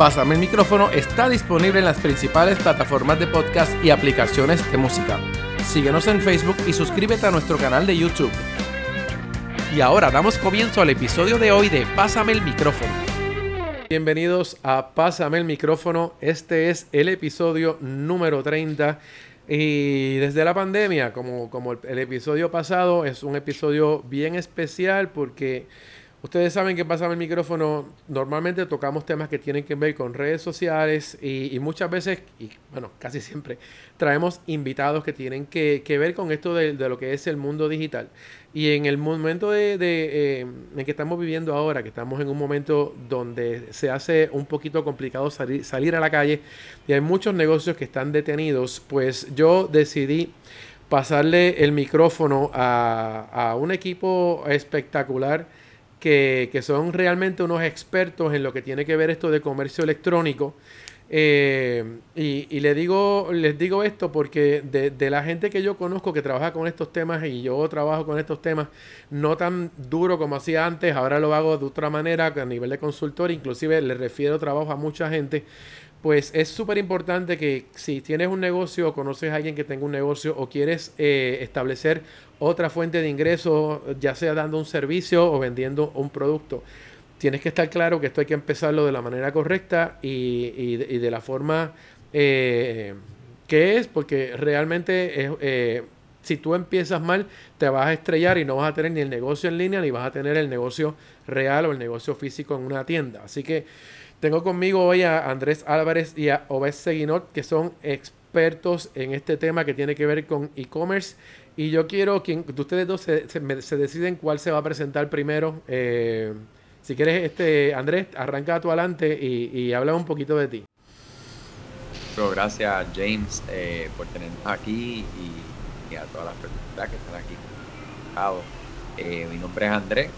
Pásame el micrófono está disponible en las principales plataformas de podcast y aplicaciones de música. Síguenos en Facebook y suscríbete a nuestro canal de YouTube. Y ahora damos comienzo al episodio de hoy de Pásame el micrófono. Bienvenidos a Pásame el micrófono. Este es el episodio número 30. Y desde la pandemia, como, como el, el episodio pasado, es un episodio bien especial porque Ustedes saben que pasa el micrófono. Normalmente tocamos temas que tienen que ver con redes sociales y, muchas veces, y bueno, casi siempre, traemos invitados que tienen que, ver con esto de, lo que es el mundo digital. Y en el momento de, eh, en que estamos viviendo ahora, que estamos en un momento donde se hace un poquito complicado salir, salir a la calle y hay muchos negocios que están detenidos, pues yo decidí pasarle el micrófono a un equipo espectacular que, son realmente unos expertos en lo que tiene que ver esto de comercio electrónico. Eh, y, le digo, les digo esto porque de, la gente que yo conozco que trabaja con estos temas y yo trabajo con estos temas no tan duro como hacía antes, ahora lo hago de otra manera a nivel de consultor, inclusive le refiero trabajo a mucha gente pues es súper importante que si tienes un negocio o conoces a alguien que tenga un negocio o quieres eh, establecer otra fuente de ingreso, ya sea dando un servicio o vendiendo un producto, tienes que estar claro que esto hay que empezarlo de la manera correcta y, de, la forma eh, que es, porque realmente eh, si tú empiezas mal, te vas a estrellar y no vas a tener ni el negocio en línea ni vas a tener el negocio real o el negocio físico en una tienda. Así que tengo conmigo hoy a Andrés Álvarez y a Obes Seguinot, que son expertos en este tema que tiene que ver con e-commerce. Y yo quiero que ustedes dos se, deciden cuál se va a presentar primero. Eh, si quieres, este Andrés, arranca tú adelante y, habla un poquito de ti. gracias James eh, por tenernos aquí y, a todas las personas que están aquí. Eh, mi nombre es Andrés,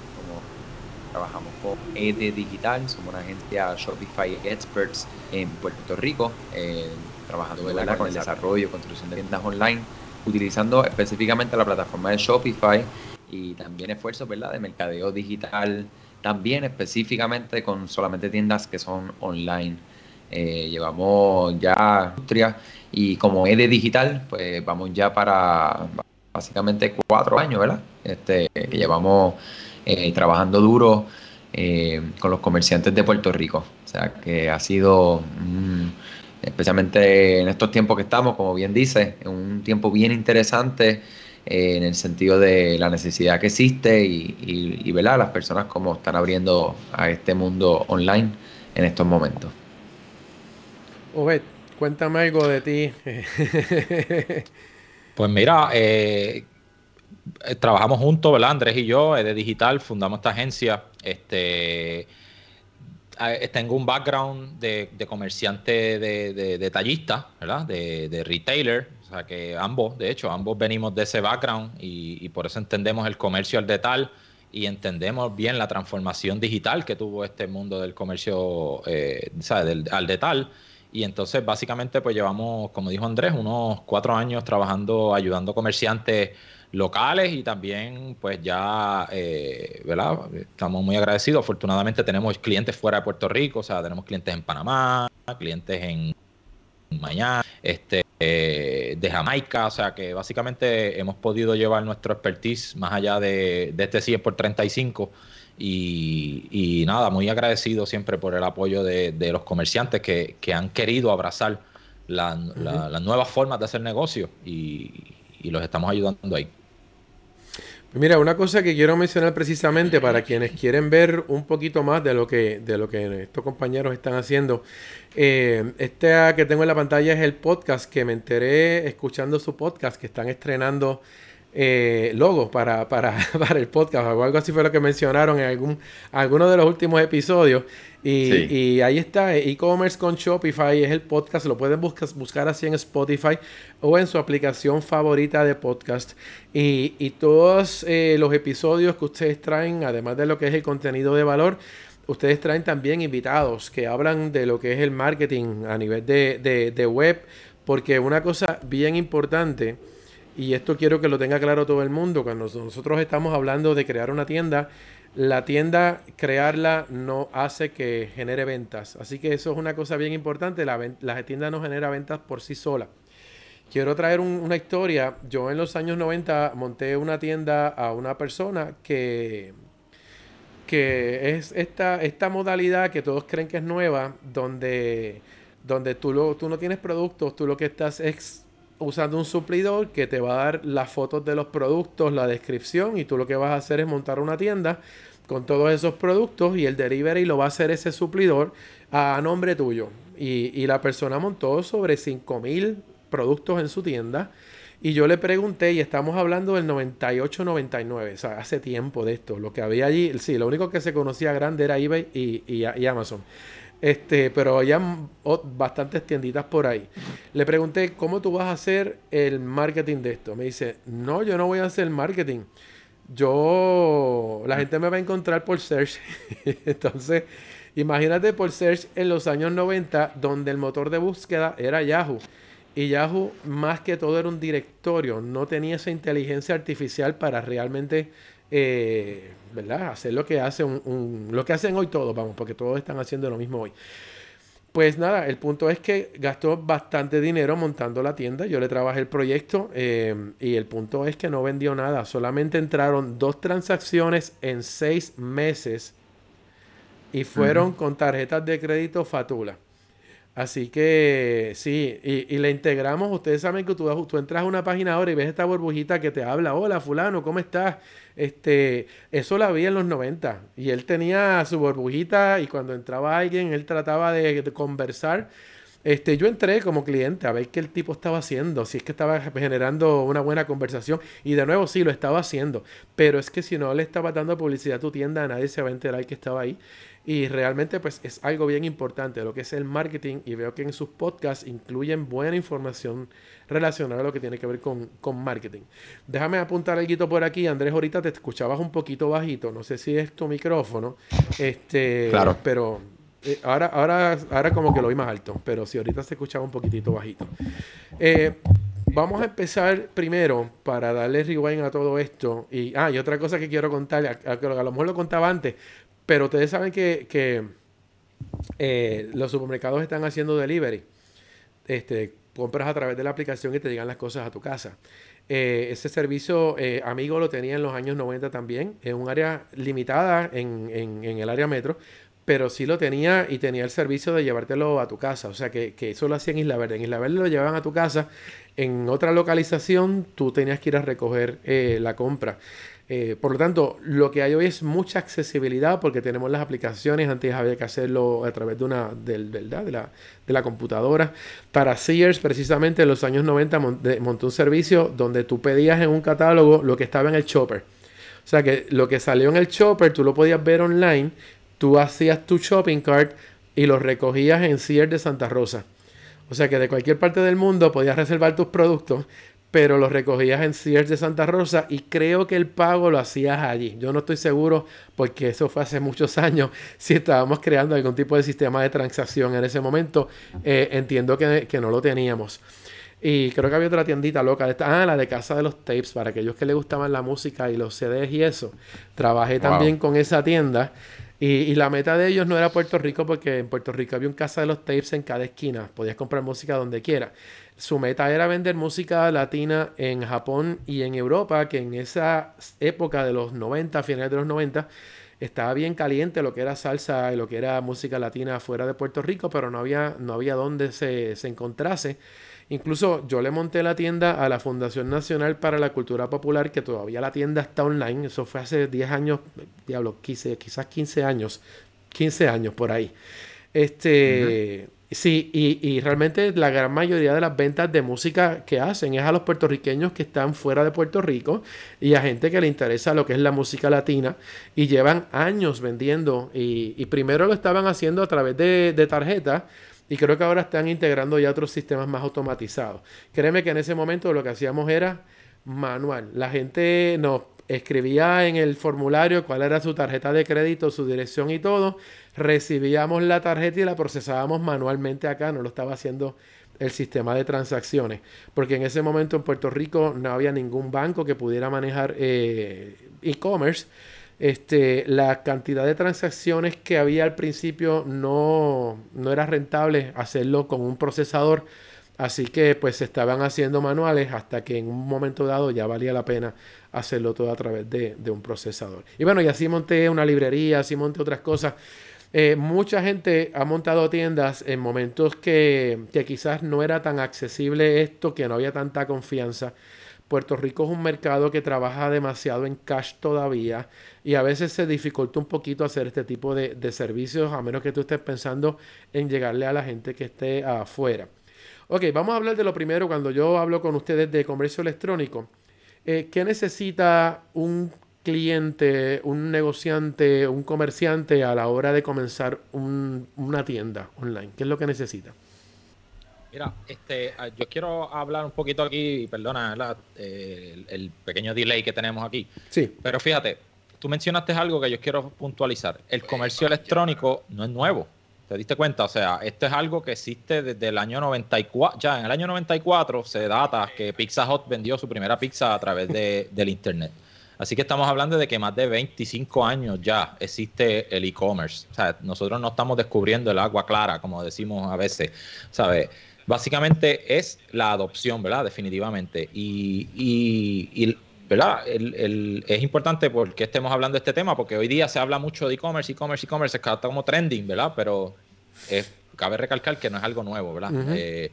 Trabajamos con ED Digital, somos una agencia Shopify Experts en Puerto Rico, eh, trabajando con el desarrollo, construcción de tiendas online, utilizando específicamente la plataforma de Shopify y también esfuerzos ¿verdad? de mercadeo digital, también específicamente con solamente tiendas que son online. Eh, llevamos ya industria y como ED Digital, pues vamos ya para básicamente cuatro años, ¿verdad? Este, que llevamos eh, trabajando duro eh, con los comerciantes de Puerto Rico. O sea que ha sido, especialmente en estos tiempos que estamos, como bien dice, un tiempo bien interesante eh, en el sentido de la necesidad que existe y, y, las personas como están abriendo a este mundo online en estos momentos. Obed, cuéntame algo de ti. pues mira, eh, eh, trabajamos juntos, ¿verdad? Andrés y yo, de Digital, fundamos esta agencia. Este, tengo un background de, comerciante de, detallista, ¿verdad? De, retailer, o sea que ambos, de hecho, ambos venimos de ese background y, por eso entendemos el comercio al detalle y entendemos bien la transformación digital que tuvo este mundo del comercio eh, al detalle. Y entonces básicamente pues llevamos, como dijo Andrés, unos cuatro años trabajando, ayudando comerciantes locales y también pues ya, eh, ¿verdad? Estamos muy agradecidos. Afortunadamente tenemos clientes fuera de Puerto Rico, o sea, tenemos clientes en Panamá, clientes en Miami, este, eh, de Jamaica, o sea que básicamente hemos podido llevar nuestro expertise más allá de, este 100 por 35 y, y, nada, muy agradecido siempre por el apoyo de, los comerciantes que, han querido abrazar las nuevas formas de hacer negocio y, y los estamos ayudando ahí. Mira, una cosa que quiero mencionar precisamente para quienes quieren ver un poquito más de lo que, de lo que estos compañeros están haciendo. Eh, este que tengo en la pantalla es el podcast que me enteré escuchando su podcast que están estrenando eh, logo para, para, para, el podcast o algo así fue lo que mencionaron en algún, alguno de los últimos episodios. Y, y ahí está, e-commerce con Shopify es el podcast, lo pueden buscar, buscar así en Spotify o en su aplicación favorita de podcast. Y, y todos eh, los episodios que ustedes traen, además de lo que es el contenido de valor, ustedes traen también invitados que hablan de lo que es el marketing a nivel de, de, de web, porque una cosa bien importante y esto quiero que lo tenga claro todo el mundo, cuando nosotros estamos hablando de crear una tienda, la tienda, crearla no hace que genere ventas. Así que eso es una cosa bien importante, la, tienda no genera ventas por sí sola. Quiero traer una historia. Yo en los años 90 monté una tienda a una persona que, que es esta, esta modalidad que todos creen que es nueva, donde, donde tú, lo, tú no tienes productos, tú lo que estás es usando un suplidor que te va a dar las fotos de los productos, la descripción y tú lo que vas a hacer es montar una tienda con todos esos productos y el delivery lo va a hacer ese suplidor a nombre tuyo. Y, la persona montó sobre 5000 productos en su tienda. Y yo le pregunté, y estamos hablando del 98-99, o sea, hace tiempo de esto. Lo que había allí, sí, lo único que se conocía grande era eBay y, y Amazon. Este, pero hay bastantes tienditas por ahí. Le pregunté, ¿cómo tú vas a hacer el marketing de esto? Me dice, no, yo no voy a hacer marketing. Yo, la gente me va a encontrar por search. Entonces, imagínate por search en los años 90, donde el motor de búsqueda era Yahoo. Y Yahoo, más que todo, era un directorio. No tenía esa inteligencia artificial para realmente eh, ¿verdad? Hacer lo que hace un, lo que hacen hoy todos, vamos, porque todos están haciendo lo mismo hoy. Pues nada, el punto es que gastó bastante dinero montando la tienda. Yo le trabajé el proyecto eh, y el punto es que no vendió nada. Solamente entraron dos transacciones en seis meses y fueron con tarjetas de crédito Fatula. Así que sí, y, le integramos. Ustedes saben que tú, tú entras a una página ahora y ves esta burbujita que te habla: Hola, Fulano, ¿cómo estás? Este, eso la vi en los 90 y él tenía su burbujita y cuando entraba alguien, él trataba de, conversar. Este, yo entré como cliente a ver qué el tipo estaba haciendo, si es que estaba generando una buena conversación. Y de nuevo, sí, lo estaba haciendo. Pero es que si no le estaba dando publicidad a tu tienda, nadie se va a enterar que estaba ahí. Y realmente pues es algo bien importante lo que es el marketing y veo que en sus podcasts incluyen buena información relacionada a lo que tiene que ver con, marketing. Déjame apuntar algo por aquí. Andrés, ahorita te escuchabas un poquito bajito. No sé si es tu micrófono. Este, claro. Pero eh, ahora, ahora, ahora como que lo oí más alto. Pero si ahorita se escuchaba un poquitito bajito. Eh, vamos a empezar primero para darle rewind a todo esto. Y, ah, y otra cosa que quiero contarle, a, a, a, lo mejor lo contaba antes, pero ustedes saben que, eh, los supermercados están haciendo delivery. Este, compras a través de la aplicación y te llegan las cosas a tu casa. Eh, ese servicio eh, Amigo lo tenía en los años 90 también, en un área limitada en, en, el área metro, pero sí lo tenía y tenía el servicio de llevártelo a tu casa. O sea que, que eso lo hacía en Isla Verde. En Isla Verde lo llevaban a tu casa. En otra localización tú tenías que ir a recoger la compra. Eh, por lo tanto, lo que hay hoy es mucha accesibilidad porque tenemos las aplicaciones. Antes había que hacerlo a través de una del. De, la, de la computadora. Para Sears, precisamente en los años 90, montó un servicio donde tú pedías en un catálogo lo que estaba en el chopper. O sea que lo que salió en el chopper, tú lo podías ver online. Tú hacías tu shopping cart y lo recogías en Sears de Santa Rosa. O sea que de cualquier parte del mundo podías reservar tus productos pero lo recogías en Sears de Santa Rosa y creo que el pago lo hacías allí. Yo no estoy seguro porque eso fue hace muchos años. Si estábamos creando algún tipo de sistema de transacción en ese momento, eh, entiendo que, no lo teníamos. Y creo que había otra tiendita loca. De esta, ah, la de Casa de los Tapes, para aquellos que les gustaban la música y los CDs y eso. Trabajé también con esa tienda. Y, y, la meta de ellos no era Puerto Rico, porque en Puerto Rico había un Casa de los Tapes en cada esquina. Podías comprar música donde quiera su meta era vender música latina en Japón y en Europa, que en esa época de los 90, finales de los 90, estaba bien caliente lo que era salsa y lo que era música latina fuera de Puerto Rico, pero no había, no había donde se, se encontrase. Incluso yo le monté la tienda a la Fundación Nacional para la Cultura Popular, que todavía la tienda está online. Eso fue hace 10 años, diablo, quizás 15 años, 15 años por ahí. Este, Sí, y, realmente la gran mayoría de las ventas de música que hacen es a los puertorriqueños que están fuera de Puerto Rico y a gente que le interesa lo que es la música latina y llevan años vendiendo y, primero lo estaban haciendo a través de, de tarjetas y creo que ahora están integrando ya otros sistemas más automatizados. Créeme que en ese momento lo que hacíamos era manual. La gente nos escribía en el formulario cuál era su tarjeta de crédito, su dirección y todo. Recibíamos la tarjeta y la procesábamos manualmente acá, no lo estaba haciendo el sistema de transacciones, porque en ese momento en Puerto Rico no había ningún banco que pudiera manejar eh, e-commerce. Este, la cantidad de transacciones que había al principio no, no era rentable hacerlo con un procesador Así que pues se estaban haciendo manuales hasta que en un momento dado ya valía la pena hacerlo todo a través de, un procesador. Y bueno, y así monté una librería, así monté otras cosas. Eh, mucha gente ha montado tiendas en momentos que, que quizás no era tan accesible esto, que no había tanta confianza. Puerto Rico es un mercado que trabaja demasiado en cash todavía y a veces se dificulta un poquito hacer este tipo de, de servicios a menos que tú estés pensando en llegarle a la gente que esté afuera. Ok, vamos a hablar de lo primero cuando yo hablo con ustedes de comercio electrónico. Eh, ¿Qué necesita un cliente, un negociante, un comerciante a la hora de comenzar una tienda online? ¿Qué es lo que necesita? Mira, este, ah, yo quiero hablar un poquito aquí, perdona el, el, pequeño delay que tenemos aquí. Sí. Pero fíjate, tú mencionaste algo que yo quiero puntualizar. El comercio electrónico no es nuevo. ¿Te diste cuenta? O sea, esto es algo que existe desde el año 94. Ya en el año 94 se data que Pizza Hut vendió su primera pizza a través de, del Internet. Así que estamos hablando de que más de 25 años ya existe el e-commerce. O sea, nosotros no estamos descubriendo el agua clara, como decimos a veces. ¿Sabes? Básicamente es la adopción, ¿verdad? Definitivamente. Y, y, ¿verdad? es importante porque estemos hablando de este tema, porque hoy día se habla mucho de e-commerce, e-commerce, e-commerce, está como trending, ¿verdad? Pero cabe recalcar que no es algo nuevo, ¿verdad? Eh,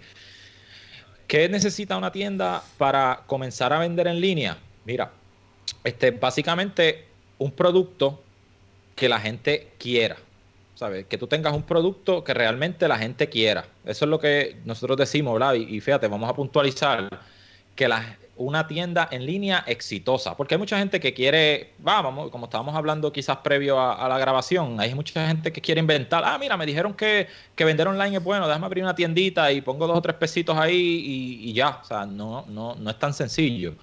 ¿Qué necesita una tienda para comenzar a vender en línea? Mira, este, básicamente un producto que la gente quiera. ¿Sabes? Que tú tengas un producto que realmente la gente quiera. Eso es lo que nosotros decimos, ¿verdad? Y, y fíjate, vamos a puntualizar que la, una tienda en línea exitosa. Porque hay mucha gente que quiere, vamos, como estábamos hablando quizás previo a, la grabación, hay mucha gente que quiere inventar, ah, mira, me dijeron que, que, vender online es bueno, déjame abrir una tiendita y pongo dos o tres pesitos ahí y, ya. O sea, no, no, no es tan sencillo.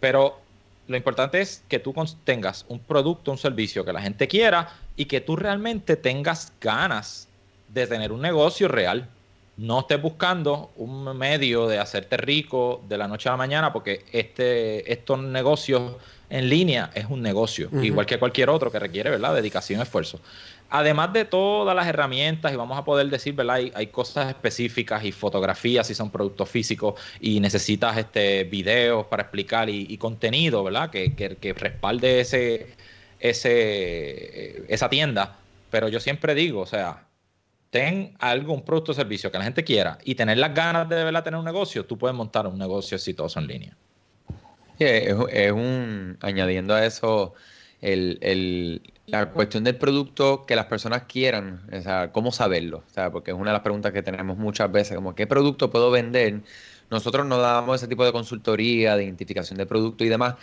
Pero lo importante es que tú tengas un producto, un servicio que la gente quiera y que tú realmente tengas ganas de tener un negocio real no estés buscando un medio de hacerte rico de la noche a la mañana, porque este, estos negocios en línea es un negocio, igual que cualquier otro que requiere ¿verdad? dedicación y esfuerzo. Además de todas las herramientas, y vamos a poder decir, ¿verdad? Hay, cosas específicas y fotografías si son productos físicos y necesitas este videos para explicar y, contenido, ¿verdad? Que, que, que, respalde ese, ese, esa tienda. Pero yo siempre digo, o sea, ten algo, un producto o servicio que la gente quiera y tener las ganas de, verdad tener un negocio, tú puedes montar un negocio exitoso en línea. es, un, añadiendo a eso, el, la cuestión del producto que las personas quieran, o sea, cómo saberlo, o sea, porque es una de las preguntas que tenemos muchas veces, como qué producto puedo vender. Nosotros no damos ese tipo de consultoría, de identificación de producto y demás,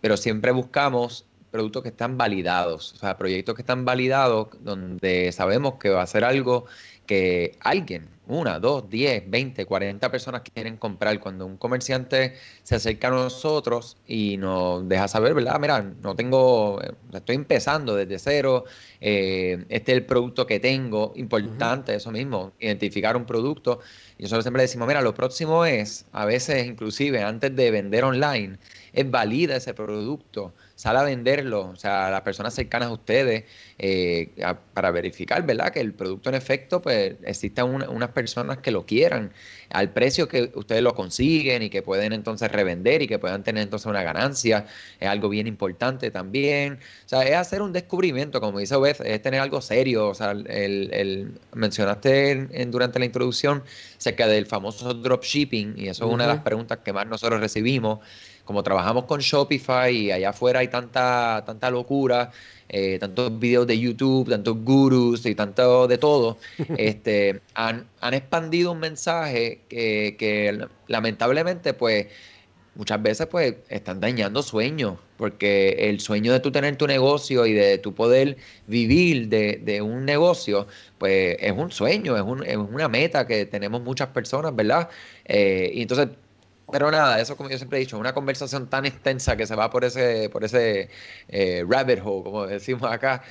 pero siempre buscamos productos que están validados, o sea, proyectos que están validados donde sabemos que va a ser algo que alguien, una, dos, diez, veinte, cuarenta personas quieren comprar. Cuando un comerciante se acerca a nosotros y nos deja saber, ¿verdad? Mira, no tengo, eh, estoy empezando desde cero, eh, este es el producto que tengo, importante eso mismo, identificar un producto. Y nosotros siempre decimos, mira, lo próximo es, a veces inclusive antes de vender online, es valida ese producto sale a venderlo, o sea, a las personas cercanas a ustedes, eh, para verificar, ¿verdad? Que el producto en efecto, pues existan unas personas que lo quieran al precio que ustedes lo consiguen y que pueden entonces revender y que puedan tener entonces una ganancia, es algo bien importante también. O sea, es hacer un descubrimiento, como dice Beth, es tener algo serio. O sea, el, mencionaste durante la introducción acerca del famoso dropshipping y eso es una de las preguntas que más nosotros recibimos como trabajamos con Shopify y allá afuera hay tanta, tanta locura, eh, tantos videos de YouTube, tantos gurus y tanto de todo, este, han, han expandido un mensaje que, que lamentablemente pues muchas veces pues están dañando sueños, porque el sueño de tú tener tu negocio y de tu poder vivir de, un negocio, pues es un sueño, es, un, es, una meta que tenemos muchas personas, ¿verdad? Eh, y entonces, pero nada, eso como yo siempre he dicho, una conversación tan extensa que se va por ese, por ese eh, rabbit hole, como decimos acá.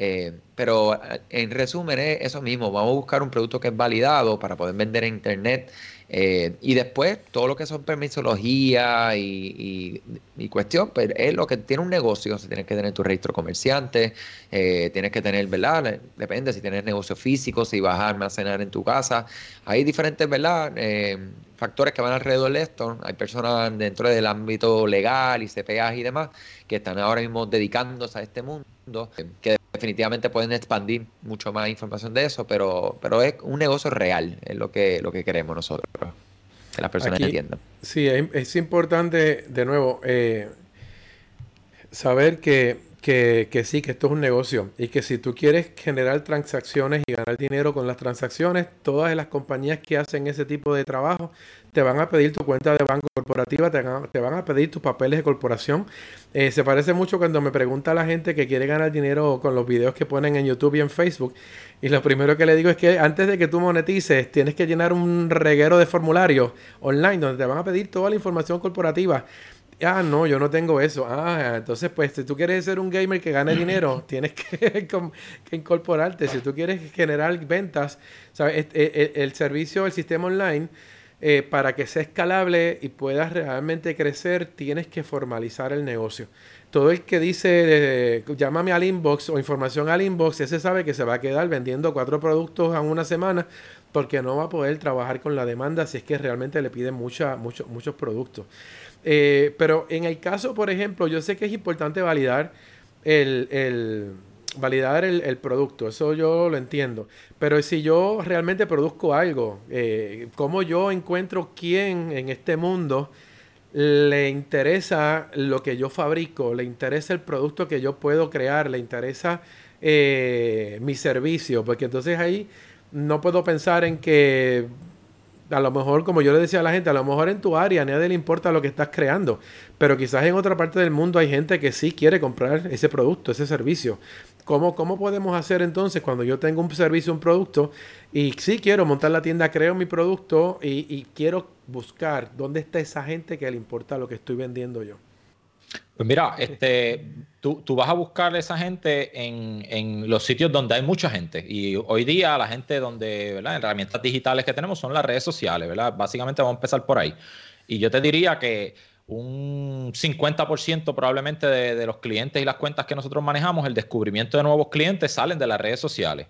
Eh, pero en resumen es eso mismo, vamos a buscar un producto que es validado para poder vender en internet eh, y después, todo lo que son permisología y, y, cuestión, pues es lo que tiene un negocio. tienes que tener tu registro comerciante, eh, tienes que tener, ¿verdad? Depende si tienes negocio físico, si vas a almacenar en tu casa. Hay diferentes, ¿verdad? Eh, factores que van alrededor de esto. Hay personas dentro del ámbito legal y CPA y demás que están ahora mismo dedicándose a este mundo, que definitivamente pueden expandir mucho más información de eso, pero, pero es un negocio real, es lo que, lo que queremos nosotros, que las personas entiendan. Sí, es, importante, de nuevo, eh, saber que, que, que, sí, que esto es un negocio y que si tú quieres generar transacciones y ganar dinero con las transacciones, todas las compañías que hacen ese tipo de trabajo te van a pedir tu cuenta de banco corporativa, te, van a pedir tus papeles de corporación. Eh, se parece mucho cuando me pregunta la gente que quiere ganar dinero con los videos que ponen en YouTube y en Facebook. Y lo primero que le digo es que antes de que tú monetices, tienes que llenar un reguero de formularios online donde te van a pedir toda la información corporativa. Ah, no, yo no tengo eso. Ah, entonces, pues, si tú quieres ser un gamer que gane dinero, tienes que, incorporarte. Si tú quieres generar ventas, ¿sabes? el servicio, el sistema online eh, para que sea escalable y puedas realmente crecer, tienes que formalizar el negocio. Todo el que dice, eh, llámame al inbox o información al inbox, ese sabe que se va a quedar vendiendo cuatro productos en una semana porque no va a poder trabajar con la demanda si es que realmente le piden mucha, muchos productos. Eh, pero en el caso, por ejemplo, yo sé que es importante validar el validar el, producto, eso yo lo entiendo. Pero si yo realmente produzco algo, eh, ¿cómo yo encuentro quién en este mundo le interesa lo que yo fabrico, le interesa el producto que yo puedo crear, le interesa eh, mi servicio? Porque entonces ahí no puedo pensar en que a lo mejor, como yo le decía a la gente, a lo mejor en tu área a nadie le importa lo que estás creando, pero quizás en otra parte del mundo hay gente que sí quiere comprar ese producto, ese servicio. ¿Cómo, cómo podemos hacer entonces cuando yo tengo un servicio, un producto, y sí quiero montar la tienda, creo mi producto y, y quiero buscar dónde está esa gente que le importa lo que estoy vendiendo yo? Pues mira, este, tú, vas a buscar a esa gente en, los sitios donde hay mucha gente. Y hoy día la gente donde, ¿verdad? Herramientas digitales que tenemos son las redes sociales, ¿verdad? Básicamente vamos a empezar por ahí. Y yo te diría que un 50% probablemente de, los clientes y las cuentas que nosotros manejamos, el descubrimiento de nuevos clientes salen de las redes sociales.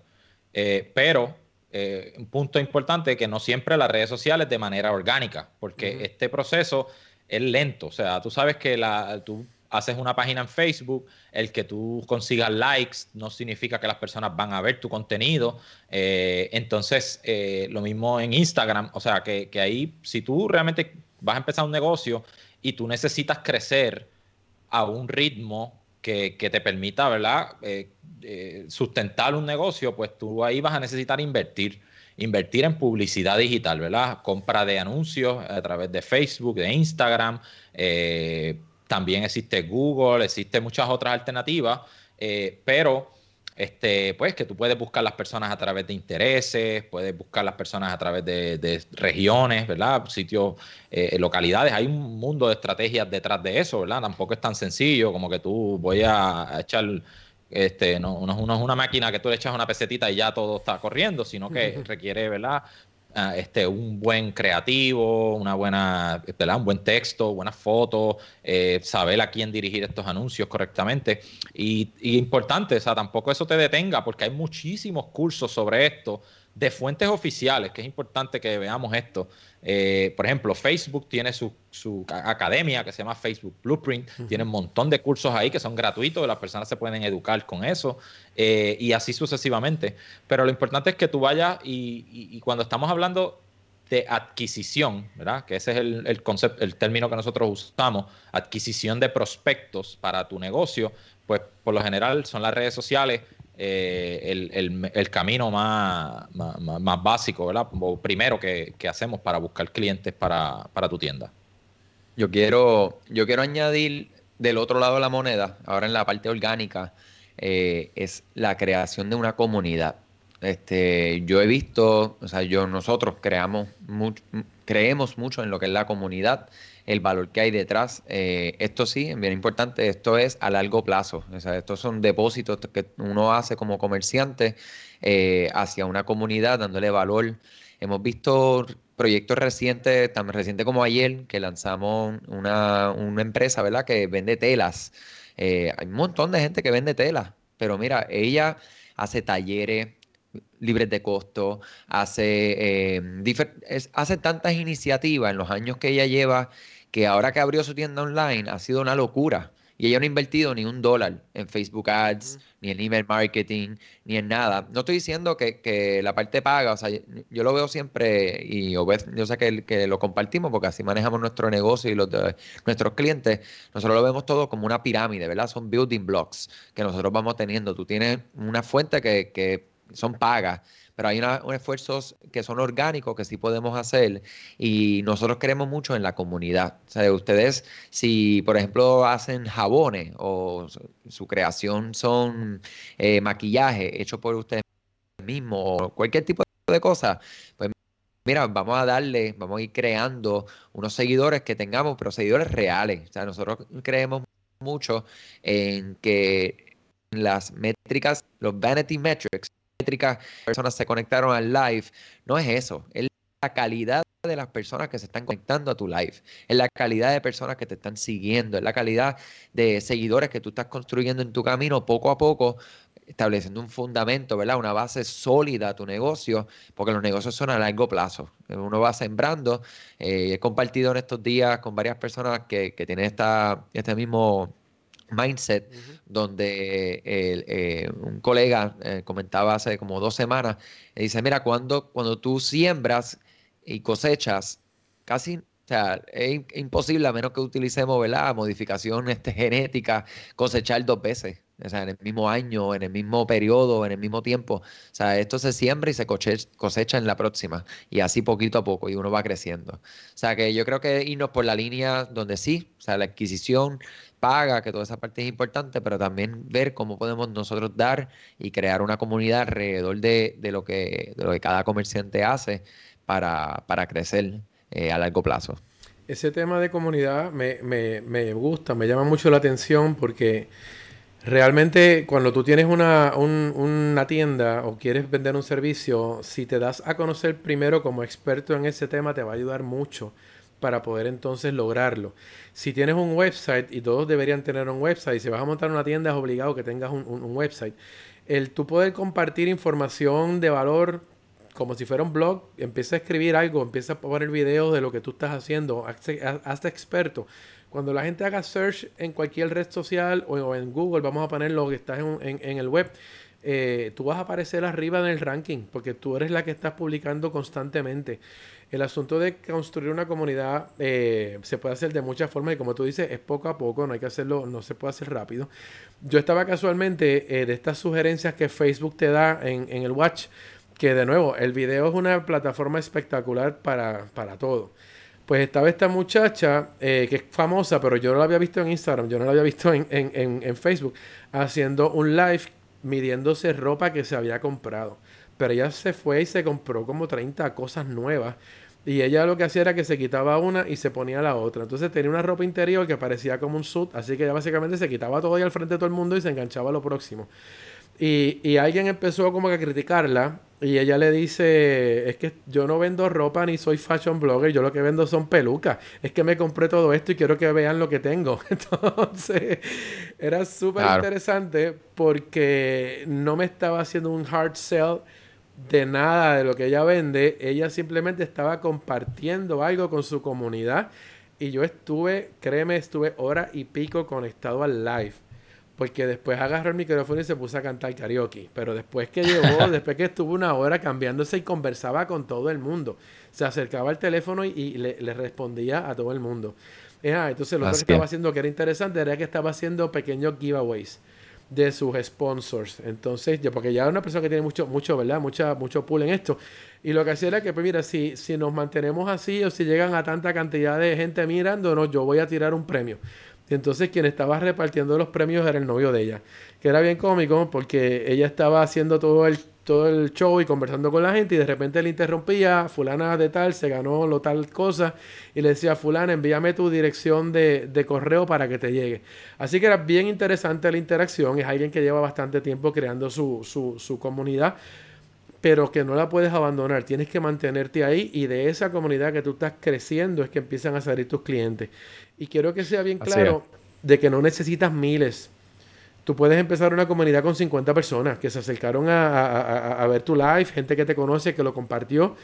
Eh, pero eh, un punto importante es que no siempre las redes sociales de manera orgánica, porque este proceso es lento. O sea, tú sabes que la, tú haces una página en Facebook, el que tú consigas likes no significa que las personas van a ver tu contenido. Eh, entonces, eh, lo mismo en Instagram, o sea, que, ahí, si tú realmente vas a empezar un negocio y tú necesitas crecer a un ritmo que, te permita, ¿verdad? Eh, sustentar un negocio, pues tú ahí vas a necesitar invertir invertir en publicidad digital, ¿verdad? Compra de anuncios a través de Facebook, de Instagram, también existe Google, existen muchas otras alternativas, eh, pero este, pues que tú puedes buscar las personas a través de intereses, puedes buscar las personas a través de, regiones, ¿verdad? Sitios, eh, localidades. Hay un mundo de estrategias detrás de eso, ¿verdad? Tampoco es tan sencillo como que tú voy a echar este, no, no, es una máquina que tú le echas una pesetita y ya todo está corriendo, sino que requiere, ¿verdad? Ah, este, un buen creativo, una buena, ¿verdad? un buen texto, buenas fotos, eh, saber a quién dirigir estos anuncios correctamente. Y, y, importante, o sea, tampoco eso te detenga, porque hay muchísimos cursos sobre esto de fuentes oficiales, que es importante que veamos esto. Eh, por ejemplo, Facebook tiene su, academia que se llama Facebook Blueprint, tiene un montón de cursos ahí que son gratuitos, las personas se pueden educar con eso eh, y así sucesivamente. Pero lo importante es que tú vayas y, cuando estamos hablando de adquisición, ¿verdad? Que ese es el, concepto, el término que nosotros usamos, adquisición de prospectos para tu negocio, pues por lo general son las redes sociales eh, el, camino más, más, básico, ¿verdad? O primero que, hacemos para buscar clientes para, tu tienda. Yo quiero, yo quiero añadir del otro lado de la moneda, ahora en la parte orgánica, eh, es la creación de una comunidad. Este, yo he visto, o sea, yo nosotros creamos creemos mucho en lo que es la comunidad, el valor que hay detrás. Eh, esto sí, bien importante, esto es a largo plazo. O sea, estos son depósitos que uno hace como comerciante eh, hacia una comunidad, dándole valor. Hemos visto proyectos recientes, tan reciente como ayer, que lanzamos una, una empresa, ¿verdad?, que vende telas. Eh, hay un montón de gente que vende telas, pero mira, ella hace talleres, libres de costo, hace, hace tantas iniciativas en los años que ella lleva que ahora que abrió su tienda online ha sido una locura. Y ella no ha invertido ni un dólar en Facebook Ads, ni en email marketing, ni en nada. No estoy diciendo que, la parte paga, o sea, yo lo veo siempre y yo sé que, que, lo compartimos porque así manejamos nuestro negocio y los de nuestros clientes. Nosotros lo vemos todo como una pirámide, ¿verdad? Son building blocks que nosotros vamos teniendo. Tú tienes una fuente que, que son pagas, pero hay unos esfuerzos que son orgánicos que sí podemos hacer y nosotros queremos mucho en la comunidad. O sea, ustedes, si por ejemplo hacen jabones o su, creación son eh, maquillaje hecho por ustedes mismos o cualquier tipo de cosa, pues mira, vamos a darle, vamos a ir creando unos seguidores que tengamos, pero seguidores reales. O sea, nosotros creemos mucho en que las métricas, los vanity metrics, personas se conectaron al live. No es eso, es la calidad de las personas que se están conectando a tu live, es la calidad de personas que te están siguiendo, es la calidad de seguidores que tú estás construyendo en tu camino poco a poco, estableciendo un fundamento, ¿verdad? Una base sólida a tu negocio, porque los negocios son a largo plazo. Uno va sembrando. Eh, he compartido en estos días con varias personas que, que tienen esta, este mismo mindset, donde eh, un colega eh, comentaba hace como dos semanas, dice, mira, cuando, cuando tú siembras y cosechas, casi, o sea, es imposible a menos que utilicemos, ¿verdad? Modificación este, genética, cosechar dos veces. O sea, en el mismo año, en el mismo periodo, en el mismo tiempo. O sea, esto se siembra y se cosecha en la próxima. Y así poquito a poco, y uno va creciendo. O sea, que yo creo que irnos por la línea donde sí, o sea, la adquisición paga, que toda esa parte es importante, pero también ver cómo podemos nosotros dar y crear una comunidad alrededor de, lo, que, lo que cada comerciante hace para, crecer eh, a largo plazo. Ese tema de comunidad me, me, me gusta, me llama mucho la atención porque Realmente, cuando tú tienes una, una, tienda o quieres vender un servicio, si te das a conocer primero como experto en ese tema, te va a ayudar mucho para poder entonces lograrlo. Si tienes un website, y todos deberían tener un website, si vas a montar una tienda es obligado que tengas un, website, el tú poder compartir información de valor como si fuera un blog, empieza a escribir algo, empieza a poner videos de lo que tú estás haciendo, hazte experto. Cuando la gente haga search en cualquier red social o, en Google, vamos a poner lo que está en, el web, eh, tú vas a aparecer arriba en el ranking porque tú eres la que estás publicando constantemente. El asunto de construir una comunidad eh, se puede hacer de muchas formas y como tú dices, es poco a poco, no hay que hacerlo, no se puede hacer rápido. Yo estaba casualmente eh, de estas sugerencias que Facebook te da en, el Watch, que de nuevo, el video es una plataforma espectacular para, para todo. Pues estaba esta muchacha eh, que es famosa, pero yo no la había visto en Instagram, yo no la había visto en, Facebook, haciendo un live midiéndose ropa que se había comprado. Pero ella se fue y se compró como 30 cosas nuevas. Y ella lo que hacía era que se quitaba una y se ponía la otra. Entonces tenía una ropa interior que parecía como un suit. Así que ella básicamente se quitaba todo ahí al frente de todo el mundo y se enganchaba a lo próximo. Y, y alguien empezó como que a criticarla y ella le dice, es que yo no vendo ropa ni soy fashion blogger, yo lo que vendo son pelucas. Es que me compré todo esto y quiero que vean lo que tengo. Entonces, era súper interesante porque no me estaba haciendo un hard sell de nada de lo que ella vende. Ella simplemente estaba compartiendo algo con su comunidad. Y yo estuve, créeme, estuve hora y pico conectado al live porque después agarró el micrófono y se puso a cantar karaoke. Pero después que llegó, después que estuvo una hora cambiándose y conversaba con todo el mundo, se acercaba al teléfono y, le, respondía a todo el mundo. Ah, entonces lo que estaba haciendo que era interesante era que estaba haciendo pequeños giveaways de sus sponsors. Entonces, yo, porque ya es una persona que tiene mucho, mucho, ¿verdad? Mucha, mucho pool en esto. Y lo que hacía era que, pues mira, si, si nos mantenemos así o si llegan a tanta cantidad de gente mirándonos, yo voy a tirar un premio. Y entonces quien estaba repartiendo los premios era el novio de ella, que era bien cómico porque ella estaba haciendo todo el, todo el show y conversando con la gente y de repente le interrumpía, fulana de tal, se ganó lo tal cosa y le decía, fulana, envíame tu dirección de, de correo para que te llegue. Así que era bien interesante la interacción, es alguien que lleva bastante tiempo creando su, su, su comunidad pero que no la puedes abandonar, tienes que mantenerte ahí y de esa comunidad que tú estás creciendo es que empiezan a salir tus clientes. Y quiero que sea bien claro de que no necesitas miles. Tú puedes empezar una comunidad con 50 personas que se acercaron a, ver tu live, gente que te conoce, que lo compartió,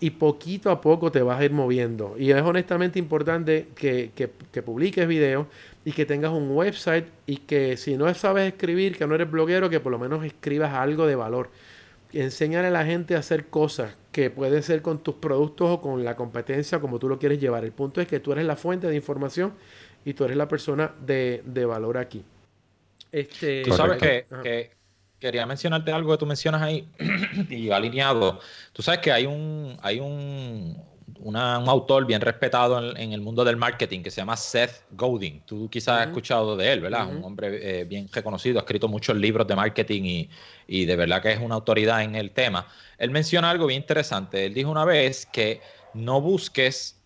y poquito a poco te vas a ir moviendo. Y es honestamente importante que, que, que publiques videos y que tengas un website y que si no sabes escribir, que no eres bloguero, que por lo menos escribas algo de valor enseñar a la gente a hacer cosas que pueden ser con tus productos o con la competencia como tú lo quieres llevar. El punto es que tú eres la fuente de información y tú eres la persona de, valor aquí. Este, tú sabes que, que, quería mencionarte algo que tú mencionas ahí y alineado. Tú sabes que hay un, hay un, un autor bien respetado en, el mundo del marketing que se llama Seth Godin. Tú quizás has escuchado de él, ¿verdad? Un hombre eh, bien reconocido, ha escrito muchos libros de marketing y, de verdad que es una autoridad en el tema. Él menciona algo bien interesante. Él dijo una vez que no busques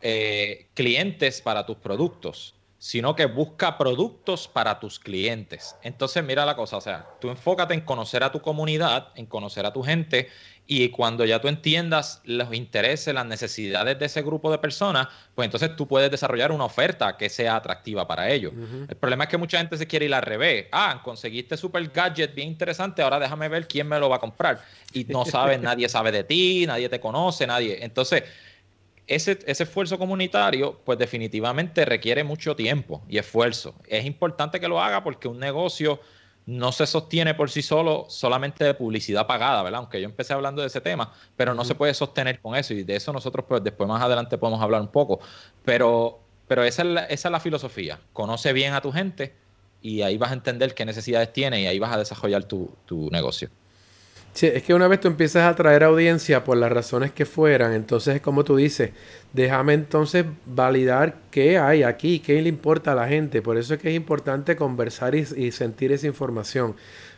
eh, clientes para tus productos, sino que busca productos para tus clientes. Entonces, mira la cosa, o sea, tú enfócate en conocer a tu comunidad, en conocer a tu gente y cuando ya tú entiendas los intereses, las necesidades de ese grupo de personas, pues entonces tú puedes desarrollar una oferta que sea atractiva para ellos. El problema es que mucha gente se quiere ir al revés. Ah, conseguiste super gadget bien interesante, ahora déjame ver quién me lo va a comprar. Y no sabes, nadie sabe de ti, nadie te conoce, nadie. Entonces, ese, ese, esfuerzo comunitario, pues definitivamente requiere mucho tiempo y esfuerzo. Es importante que lo haga porque un negocio no se sostiene por sí solo solamente de publicidad pagada, ¿verdad? Aunque yo empecé hablando de ese tema, pero no se puede sostener con eso y de eso nosotros pues después más adelante podemos hablar un poco. Pero, pero esa, es la, esa es la filosofía. Conoce bien a tu gente y ahí vas a entender qué necesidades tiene y ahí vas a desarrollar tu, tu negocio. Sí, es que una vez tú empiezas a atraer audiencia por las razones que fueran, entonces es como tú dices, déjame entonces validar qué hay aquí, qué le importa a la gente. Por eso es que es importante conversar y, sentir esa información.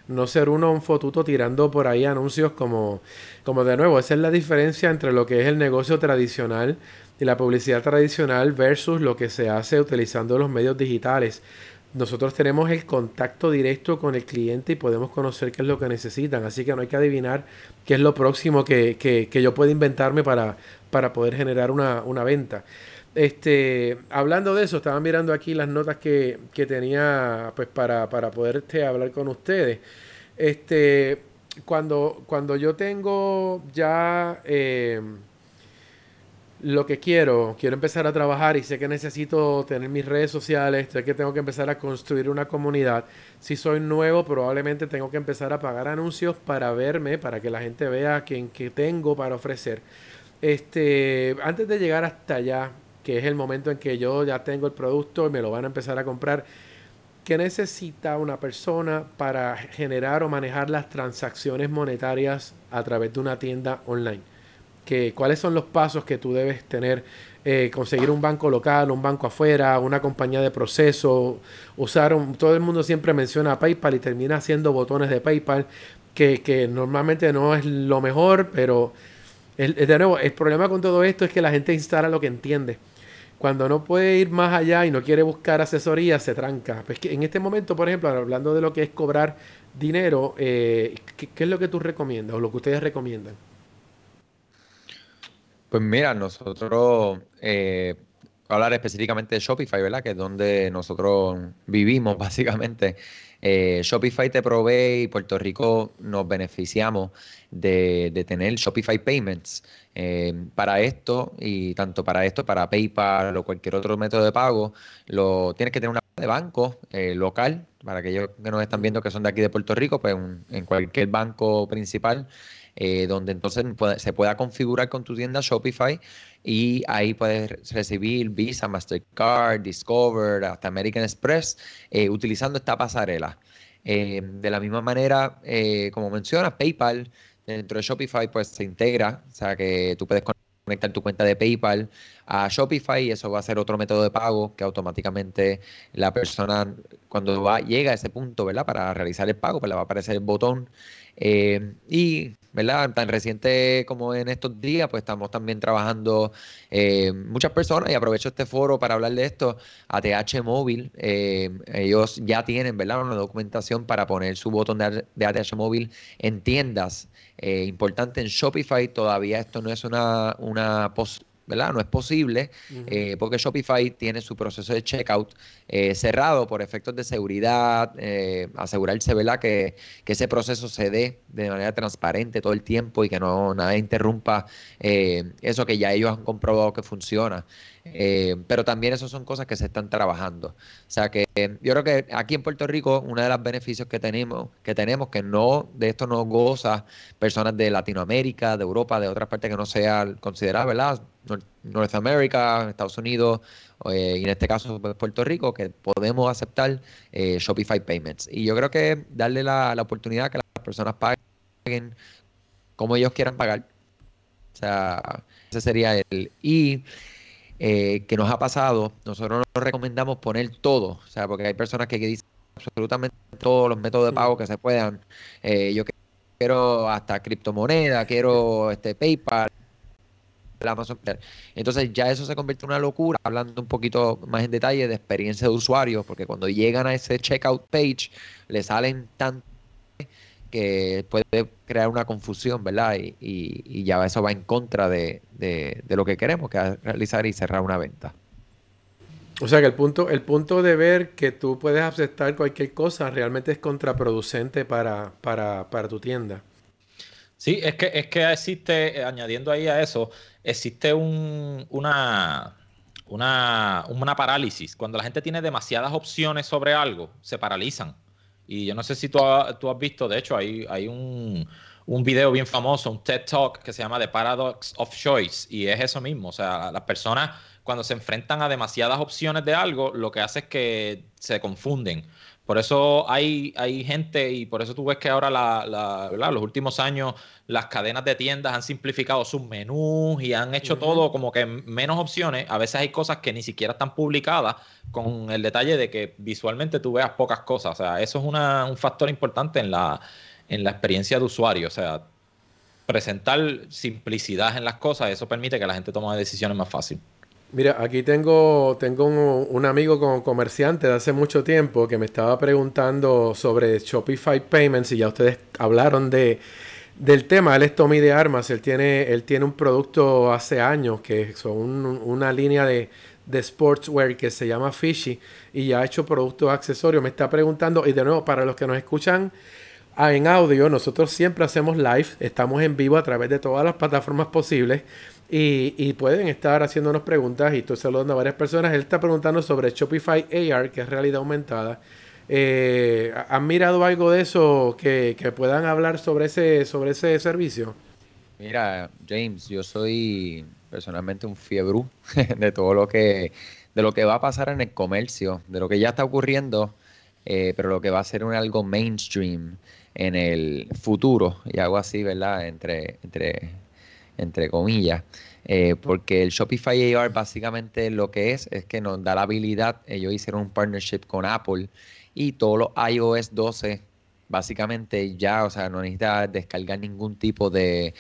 No ser uno un fotuto tirando por ahí anuncios como, como de nuevo, esa es la diferencia entre lo que es el negocio tradicional y la publicidad tradicional versus lo que se hace utilizando los medios digitales nosotros tenemos el contacto directo con el cliente y podemos conocer qué es lo que necesitan. Así que no hay que adivinar qué es lo próximo que, que, yo puedo inventarme para, para poder generar una, una, venta. Este, hablando de eso, estaba mirando aquí las notas que, que tenía pues, para, para poder este, hablar con ustedes. Este, cuando, cuando yo tengo ya... Eh, lo que quiero, quiero empezar a trabajar y sé que necesito tener mis redes sociales, sé que tengo que empezar a construir una comunidad. Si soy nuevo, probablemente tengo que empezar a pagar anuncios para verme, para que la gente vea quién tengo para ofrecer. Este, antes de llegar hasta allá, que es el momento en que yo ya tengo el producto y me lo van a empezar a comprar, ¿qué necesita una persona para generar o manejar las transacciones monetarias a través de una tienda online? Que cuáles son los pasos que tú debes tener, eh, conseguir un banco local, un banco afuera, una compañía de proceso, usar un, todo el mundo siempre menciona PayPal y termina haciendo botones de PayPal, que, que normalmente no es lo mejor, pero de nuevo, el problema con todo esto es que la gente instala lo que entiende. Cuando no puede ir más allá y no quiere buscar asesoría, se tranca. Pues que en este momento, por ejemplo, hablando de lo que es cobrar dinero, eh, ¿qué, ¿qué es lo que tú recomiendas o lo que ustedes recomiendan? Pues mira, nosotros, eh, hablar específicamente de Shopify, ¿verdad? Que es donde nosotros vivimos básicamente. Eh, Shopify te provee y Puerto Rico nos beneficiamos de, tener Shopify Payments. Eh, para esto, y tanto para esto, para PayPal o cualquier otro método de pago, lo tienes que tener una de banco eh, local, para aquellos que nos están viendo que son de aquí de Puerto Rico, pues en cualquier banco principal eh, donde entonces se pueda configurar con tu tienda Shopify y ahí puedes recibir Visa, Mastercard, Discover, hasta American Express eh, utilizando esta pasarela. Eh, de la misma manera, como mencionas, PayPal dentro de Shopify pues se integra, o sea que tú puedes conectar tu cuenta de PayPal a Shopify y eso va a ser otro método de pago que automáticamente la persona cuando va, llega a ese punto, ¿verdad? Para realizar el pago, pues le va a aparecer el botón y, ¿verdad? Tan reciente como en estos días, pues estamos también trabajando eh, muchas personas y aprovecho este foro para hablar de esto. ATH Móvil, eh, ellos ya tienen, ¿verdad? Una documentación para poner su botón de, ATH Móvil en tiendas. importante en Shopify, todavía esto no es una, una ¿verdad? No es posible eh, porque Shopify tiene su proceso de checkout eh, cerrado por efectos de seguridad, eh, asegurarse, ¿verdad? Que, que, ese proceso se dé de manera transparente todo el tiempo y que no nada interrumpa eso que ya ellos han comprobado que funciona. Eh, pero también eso son cosas que se están trabajando. O sea que yo creo que aquí en Puerto Rico, uno de los beneficios que tenemos, que tenemos, que no, de esto no goza personas de Latinoamérica, de Europa, de otras partes que no sea considerada, ¿verdad? North America, Estados Unidos, eh, y en este caso pues, Puerto Rico, que podemos aceptar eh, Shopify Payments. Y yo creo que darle la, la oportunidad que las personas paguen como ellos quieran pagar. O sea, ese sería el... Y eh, que nos ha pasado, nosotros nos recomendamos poner todo, o sea, porque hay personas que, dicen absolutamente todos los métodos de pago que se puedan. Eh, yo quiero hasta criptomoneda, quiero este PayPal, Amazon. Entonces ya eso se convierte en una locura, hablando un poquito más en detalle de experiencia de usuario, porque cuando llegan a ese checkout page, le salen tantos que puede crear una confusión, ¿verdad? Y, y, ya eso va en contra de, lo que queremos, que es realizar y cerrar una venta. O sea que el punto, el punto de ver que tú puedes aceptar cualquier cosa realmente es contraproducente para, para, para tu tienda. Sí, es que, es que existe, añadiendo ahí a eso, existe un, una, una, una parálisis. Cuando la gente tiene demasiadas opciones sobre algo, se paralizan. Y yo no sé si tú, has visto, de hecho, hay, hay un, un video bien famoso, un TED Talk que se llama The Paradox of Choice. Y es eso mismo. O sea, las personas cuando se enfrentan a demasiadas opciones de algo, lo que hace es que se confunden. Por eso hay, hay gente y por eso tú ves que ahora la, los últimos años las cadenas de tiendas han simplificado sus menús y han hecho todo como que menos opciones. A veces hay cosas que ni siquiera están publicadas con el detalle de que visualmente tú veas pocas cosas. O sea, eso es un factor importante en la, en la experiencia de usuario. O sea, presentar simplicidad en las cosas, eso permite que la gente tome decisiones más fácil. Mira, aquí tengo, tengo un, amigo como comerciante de hace mucho tiempo que me estaba preguntando sobre Shopify Payments y ya ustedes hablaron de, del tema. Él es Tommy de Armas, él tiene, él tiene un producto hace años que son una línea de, de sportswear que se llama Fishy y ya ha hecho productos accesorios. Me está preguntando, y de nuevo, para los que nos escuchan ah, en audio, nosotros siempre hacemos live, estamos en vivo a través de todas las plataformas posibles. Y, pueden estar haciéndonos preguntas y estoy saludando a varias personas. Él está preguntando sobre Shopify AR, que es realidad aumentada. Eh, ¿Han mirado algo de eso que, puedan hablar sobre ese, sobre ese servicio? Mira, James, yo soy personalmente un fiebre de todo lo que de lo que va a pasar en el comercio, de lo que ya está ocurriendo, eh, pero lo que va a ser algo mainstream en el futuro y algo así, ¿verdad? Entre, entre entre comillas, eh, porque el Shopify AR básicamente lo que es es que nos da la habilidad, ellos hicieron un partnership con Apple y todos los iOS 12 básicamente ya, o sea, no necesitas descargar ningún tipo de,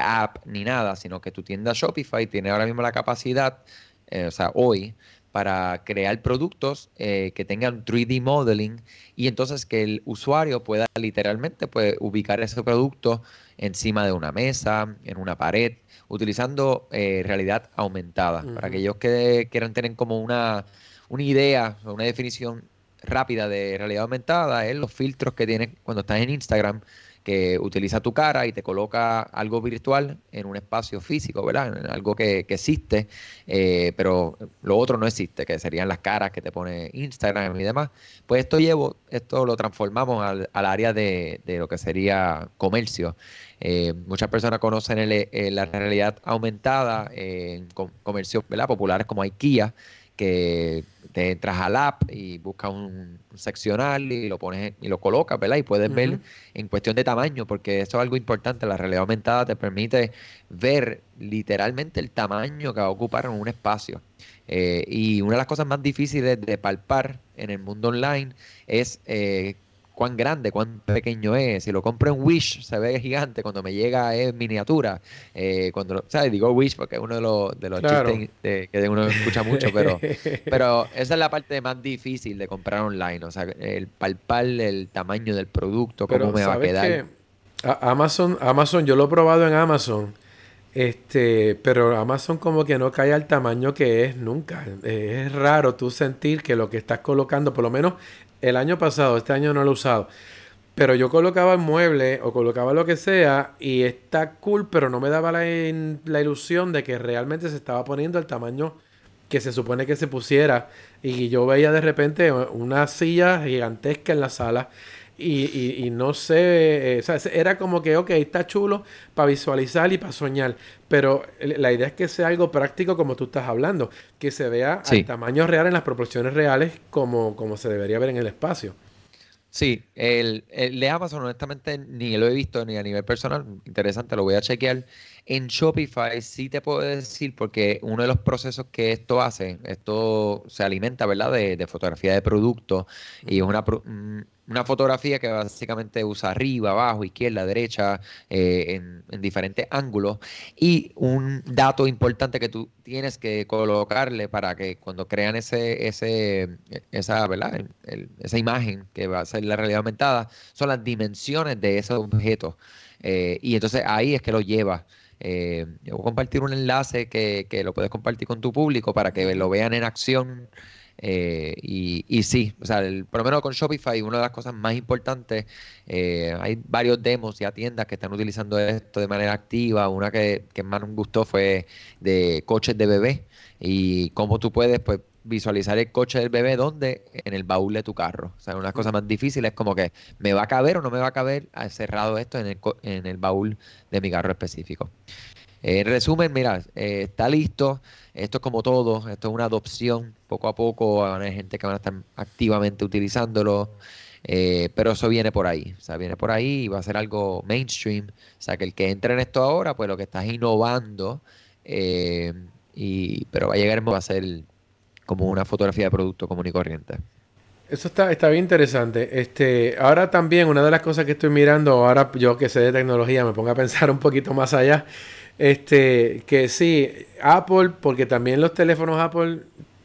app ni nada, sino que tu tienda Shopify tiene ahora mismo la capacidad, eh, o sea, hoy, para crear productos eh, que tengan 3D modeling y entonces que el usuario pueda literalmente pues, ubicar ese producto encima de una mesa, en una pared, utilizando eh, realidad aumentada. Para aquellos que quieran tener como una, una idea o una definición rápida de realidad aumentada, es los filtros que tienes cuando estás en Instagram que utiliza tu cara y te coloca algo virtual en un espacio físico, ¿verdad? Algo que, existe, eh, pero lo otro no existe, que serían las caras que te pone Instagram y demás. Pues esto llevo, esto lo transformamos al, área de, lo que sería comercio. Eh, muchas personas conocen eh, la realidad aumentada en comercios populares como IKEA, que te entras al app y buscas un, seccional y lo pones y lo colocas, ¿verdad? Y puedes ver en cuestión de tamaño, porque eso es algo importante. La realidad aumentada te permite ver literalmente el tamaño que va a ocupar en un espacio. Eh, y una de las cosas más difíciles de palpar en el mundo online es eh, cuán grande, cuán pequeño es. Si lo compro en Wish, se ve gigante. Cuando me llega es miniatura. Eh, cuando, ¿sabes? Digo Wish porque es uno de los, de los chistes que uno escucha mucho, pero, pero esa es la parte más difícil de comprar online. O sea, el palpar el tamaño del producto, cómo me va a quedar. Amazon, Amazon, yo lo he probado en Amazon. Este, pero Amazon como que no cae al tamaño que es nunca. Es raro tú sentir que lo que estás colocando, por lo menos el año pasado, este año no lo he usado. Pero yo colocaba el mueble o colocaba lo que sea y está cool, pero no me daba la, la ilusión de que realmente se estaba poniendo el tamaño que se supone que se pusiera. Y yo veía de repente una silla gigantesca en la sala y, y, no sé, eh, o sea, era como que, ok, está chulo para visualizar y para soñar, pero la idea es que sea algo práctico como tú estás hablando, que se vea al tamaño real, en las proporciones reales, como, como se debería ver en el espacio. Sí, el, el, de Amazon honestamente ni lo he visto ni a nivel personal, interesante, lo voy a chequear. En Shopify sí te puedo decir porque uno de los procesos que esto hace, esto se alimenta, ¿verdad? De, de fotografía de producto y es una, mm, una fotografía que básicamente usa arriba, abajo, izquierda, derecha, eh, en, diferentes ángulos. Y un dato importante que tú tienes que colocarle para que cuando crean ese, ese, esa, ¿verdad? esa imagen que va a ser la realidad aumentada, son las dimensiones de ese objeto. Eh, y entonces ahí es que lo lleva. Eh, yo voy a compartir un enlace que, que lo puedes compartir con tu público para que lo vean en acción eh, y, y, sí, o sea, el, por lo menos con Shopify, una de las cosas más importantes, eh, hay varios demos y tiendas que están utilizando esto de manera activa. Una que, que más nos gustó fue de coches de bebé y cómo tú puedes pues, visualizar el coche del bebé donde en el baúl de tu carro. O sea, una de las cosas más difíciles es como que me va a caber o no me va a caber cerrado esto en el, en el baúl de mi carro específico. En resumen, mira, eh, está listo. Esto es como todo, esto es una adopción. Poco a poco van a haber gente que van a estar activamente utilizándolo. Eh, pero eso viene por ahí, o sea, viene por ahí y va a ser algo mainstream. O sea, que el que entre en esto ahora, pues lo que estás innovando, eh, y, pero va a llegar, va a ser como una fotografía de producto común y corriente. Eso está, está bien interesante. Este, ahora también, una de las cosas que estoy mirando, ahora yo que sé de tecnología, me pongo a pensar un poquito más allá. Este, que sí, Apple, porque también los teléfonos Apple,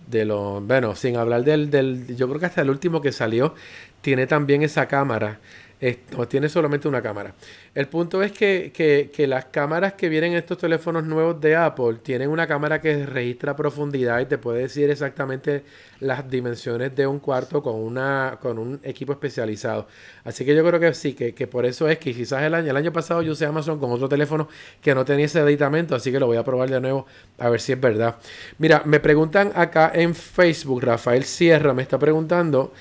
de los, bueno, sin hablar del, del, yo creo que hasta el último que salió, tiene también esa cámara no, tiene solamente una cámara. El punto es que, que, las cámaras que vienen en estos teléfonos nuevos de Apple tienen una cámara que registra profundidad y te puede decir exactamente las dimensiones de un cuarto con, una, con un equipo especializado. Así que yo creo que sí, que, que por eso es que quizás el año, el año pasado yo usé Amazon con otro teléfono que no tenía ese aditamento, así que lo voy a probar de nuevo a ver si es verdad. Mira, me preguntan acá en Facebook, Rafael Sierra me está preguntando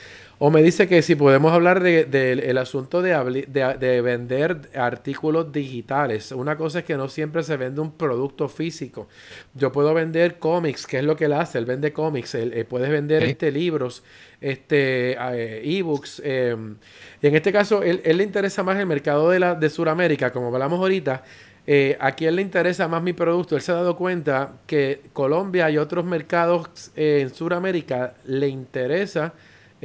o me dice que si podemos hablar del de, asunto de, de, vender artículos digitales. Una cosa es que no siempre se vende un producto físico. Yo puedo vender cómics, que es lo que él hace. Él vende cómics. Él, eh, puedes vender este, libros, este, eh, ebooks. Em, y en este caso, él, él, le interesa más el mercado de, la, de Sudamérica, como hablamos ahorita. Eh, a quién le interesa más mi producto. Él se ha dado cuenta que Colombia y otros mercados en Sudamérica le interesa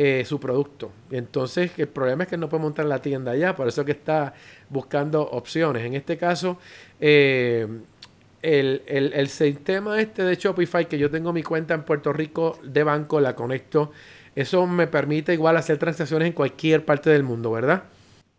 eh, su producto. Entonces, el problema es que no puede montar la tienda allá, por eso que está buscando opciones. En este caso, eh, el, el, sistema este de Shopify, que yo tengo mi cuenta en Puerto Rico de banco, la conecto, eso me permite igual hacer transacciones en cualquier parte del mundo, ¿verdad?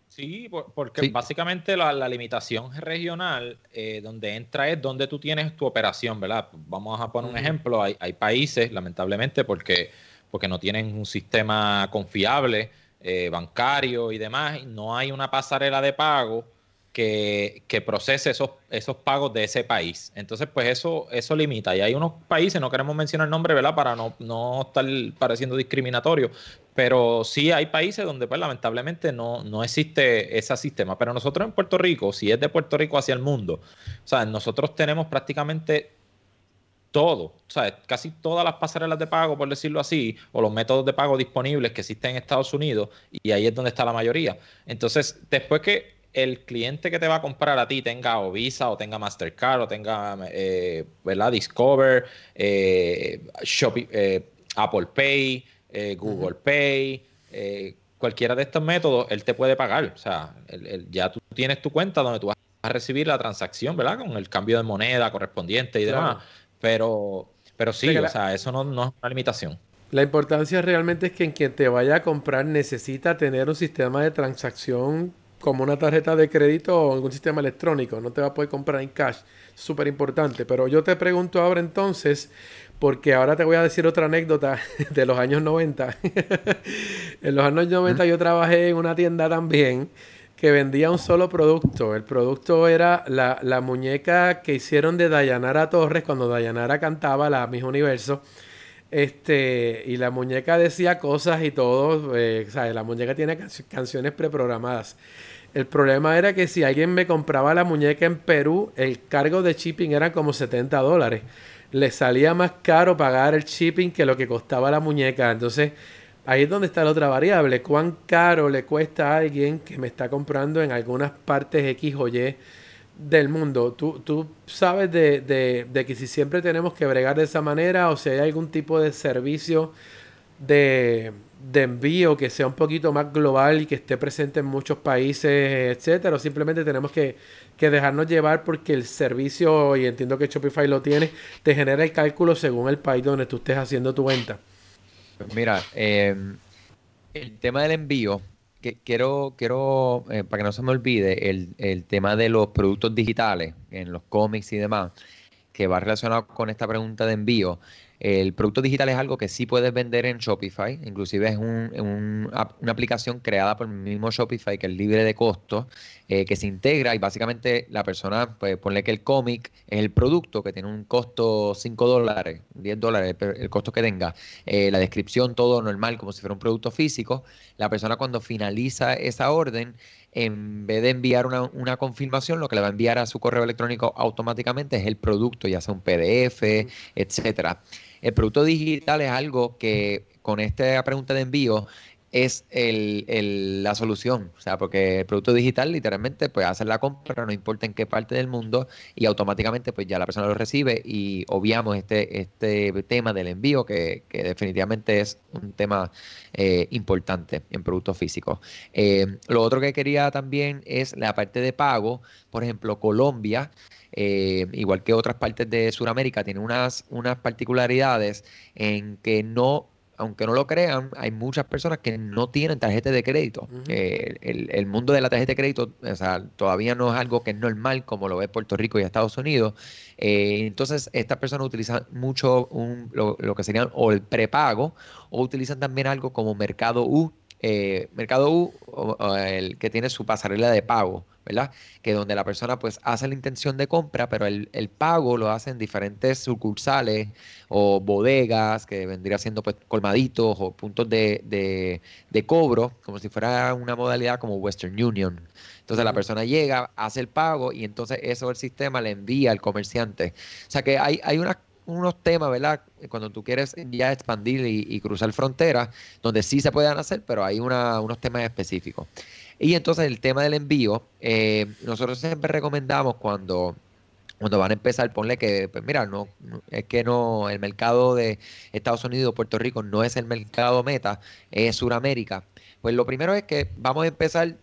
Sí, porque básicamente la, limitación regional eh, donde entra es donde tú tienes tu operación, ¿verdad? Vamos a poner un ejemplo, hay, hay, países, lamentablemente, porque, porque no tienen un sistema confiable eh, bancario y demás, no hay una pasarela de pago que, procese esos, esos pagos de ese país. Entonces, pues eso, eso limita. Y hay unos países, no queremos mencionar el nombre, ¿verdad? Para no, no estar pareciendo discriminatorio, pero sí hay países donde, pues, lamentablemente no, no existe ese sistema. Pero nosotros en Puerto Rico, si es de Puerto Rico hacia el mundo, o sea, nosotros tenemos prácticamente todo, o sea, casi todas las pasarelas de pago, por decirlo así, o los métodos de pago disponibles que existen en Estados Unidos, y ahí es donde está la mayoría. Entonces, después que el cliente que te va a comprar a ti tenga o Visa o tenga Mastercard o tenga eh, ¿verdad? Discover, eh, eh Apple Pay, eh, Google Pay, cualquiera de estos métodos, él te puede pagar. O sea, ya tú tienes tu cuenta donde tú vas a recibir la transacción, ¿verdad? Con el cambio de moneda correspondiente y demás. Pero, pero sí, o sea, eso no, no es una limitación. La importancia realmente es que en quien te vaya a comprar necesita tener un sistema de transacción como una tarjeta de crédito o algún sistema electrónico. No te va a poder comprar en cash. Súper importante. Pero yo te pregunto ahora entonces, porque ahora te voy a decir otra anécdota de los años 90. en los años 90 yo trabajé en una tienda también que vendía un solo producto. El producto era la, la muñeca que hicieron de Dayanara Torres cuando Dayanara cantaba la misma universo. Este, y la muñeca decía cosas y todo. Eh, la muñeca tiene canciones preprogramadas. El problema era que si alguien me compraba la muñeca en Perú, el cargo de shipping era como 70 dólares. Le salía más caro pagar el shipping que lo que costaba la muñeca. Entonces, ahí es donde está la otra variable. ¿Cuán caro le cuesta a alguien que me está comprando en algunas partes X o Y del mundo? ¿Tú, tú sabes de, de, que si siempre tenemos que bregar de esa manera o si hay algún tipo de servicio de de envío que sea un poquito más global y que esté presente en muchos países, etcétera, o simplemente tenemos que, dejarnos llevar porque el servicio, y entiendo que Shopify lo tiene, te genera el cálculo según el país donde tú estés haciendo tu venta. Pues mira, em, el tema del envío, que quiero, quiero eh, para que no se me olvide, el, el tema de los productos digitales, en los cómics y demás, que va relacionado con esta pregunta de envío. El producto digital es algo que sí puedes vender en Shopify, inclusive es una aplicación creada por el mismo Shopify que es libre de costo, eh, que se integra y básicamente la persona, pues ponle que el cómic es el producto que tiene un costo 5 dólares, 10 dólares, el, costo que tenga, eh, la descripción, todo normal, como si fuera un producto físico, la persona cuando finaliza esa orden, en vez de enviar una, una, confirmación, lo que le va a enviar a su correo electrónico automáticamente es el producto, ya sea un PDF, etcétera. El producto digital es algo que con esta pregunta de envío es el, la solución. O sea, porque el producto digital literalmente pues hace la compra, no importa en qué parte del mundo, y automáticamente pues ya la persona lo recibe y obviamos este, este tema del envío que, definitivamente es un tema eh, importante en productos físicos. Eh, lo otro que quería también es la parte de pago. Por ejemplo, Colombia eh, igual que otras partes de Sudamérica, tiene unas, unas particularidades en que no aunque no lo crean, hay muchas personas que no tienen tarjeta de crédito. Eh, el, mundo de la tarjeta de crédito todavía no es algo que es normal como lo ve Puerto Rico y Estados Unidos. Eh, entonces, estas personas utilizan mucho lo, lo, que serían o el prepago o utilizan también algo como Mercado U, eh, Mercado U, el que tiene su pasarela de pago, ¿verdad? Que donde la persona pues hace la intención de compra, pero el, pago lo hace en diferentes sucursales o bodegas, que vendría siendo pues colmaditos o puntos de, cobro, como si fuera una modalidad como Western Union. Entonces la persona llega, hace el pago y entonces eso el sistema le envía al comerciante. O sea que hay, hay unas unos temas, ¿verdad? Cuando tú quieres ya expandir y, cruzar fronteras, donde sí se pueden hacer, pero hay unos temas específicos. Y entonces el tema del envío, eh, nosotros siempre recomendamos cuando cuando van a empezar, ponle que, pues mira, no, es que no, el mercado de Estados Unidos, Puerto Rico no es el mercado meta, es Sudamérica. Pues lo primero es que vamos a empezar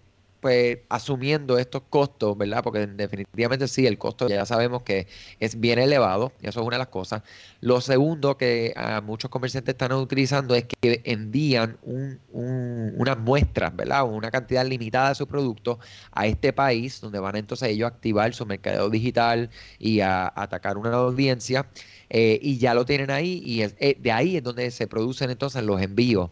pues asumiendo estos costos, ¿verdad? Porque definitivamente sí, el costo ya sabemos que es bien elevado, y eso es una de las cosas. Lo segundo que muchos comerciantes están utilizando es que envían un, unas muestras, ¿verdad? Una cantidad limitada de su producto a este país, donde van entonces ellos a activar su mercado digital y a, atacar una audiencia. Eh, y ya lo tienen ahí y eh, de ahí es donde se producen entonces los envíos.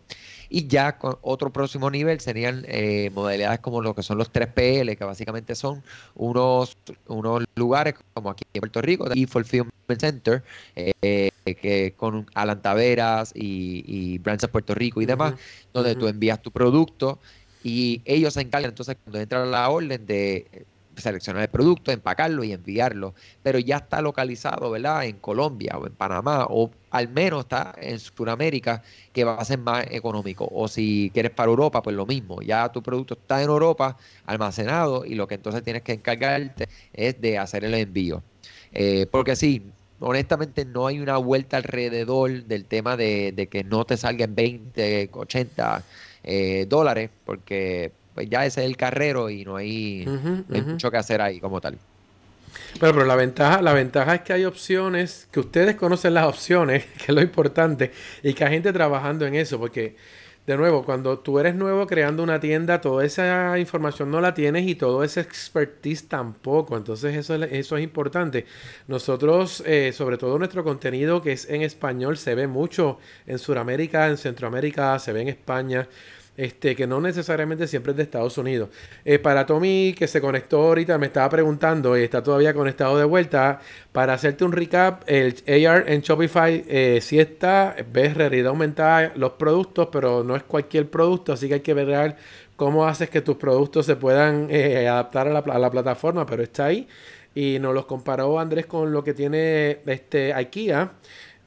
Y ya con otro próximo nivel serían eh, modalidades como lo que son los 3PL, que básicamente son unos, unos lugares como aquí en Puerto Rico, y Fulfillment Center, eh, que con Alan Taveras y, y Brands Puerto Rico y demás, donde tú envías tu producto y ellos se encargan entonces cuando entra la orden de seleccionar el producto, empacarlo y enviarlo, pero ya está localizado, ¿verdad? En Colombia o en Panamá o al menos está en Sudamérica que va a ser más económico. O si quieres para Europa, pues lo mismo, ya tu producto está en Europa almacenado y lo que entonces tienes que encargarte es de hacer el envío. Eh, porque sí, honestamente no hay una vuelta alrededor del tema de, que no te salgan 20, 80 eh, dólares, porque pues ya ese es el carrero y no hay, mucho que hacer ahí como tal. Pero, pero la ventaja, la ventaja es que hay opciones, que ustedes conocen las opciones, que es lo importante, y que hay gente trabajando en eso, porque de nuevo, cuando tú eres nuevo creando una tienda, toda esa información no la tienes y todo ese expertise tampoco. Entonces eso, eso es importante. Nosotros, eh, sobre todo nuestro contenido que es en español, se ve mucho en Sudamérica, en Centroamérica, se ve en España este, que no necesariamente siempre es de Estados Unidos. Eh, para Tommy, que se conectó ahorita, me estaba preguntando y está todavía conectado de vuelta, para hacerte un recap, el AR en Shopify eh, sí está, ves realidad aumentada los productos, pero no es cualquier producto, así que hay que ver cómo haces que tus productos se puedan eh, adaptar a la, a la, plataforma, pero está ahí. Y nos los comparó Andrés con lo que tiene este IKEA.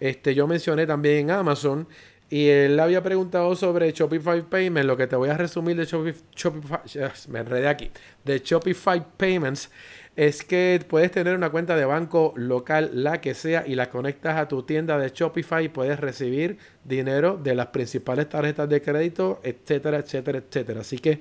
Este, yo mencioné también Amazon. Y él había preguntado sobre Shopify Payments. Lo que te voy a resumir de Shopify, me enredé aquí, de Shopify Payments es que puedes tener una cuenta de banco local, la que sea, y la conectas a tu tienda de Shopify y puedes recibir dinero de las principales tarjetas de crédito, etcétera, etcétera, etcétera. Así que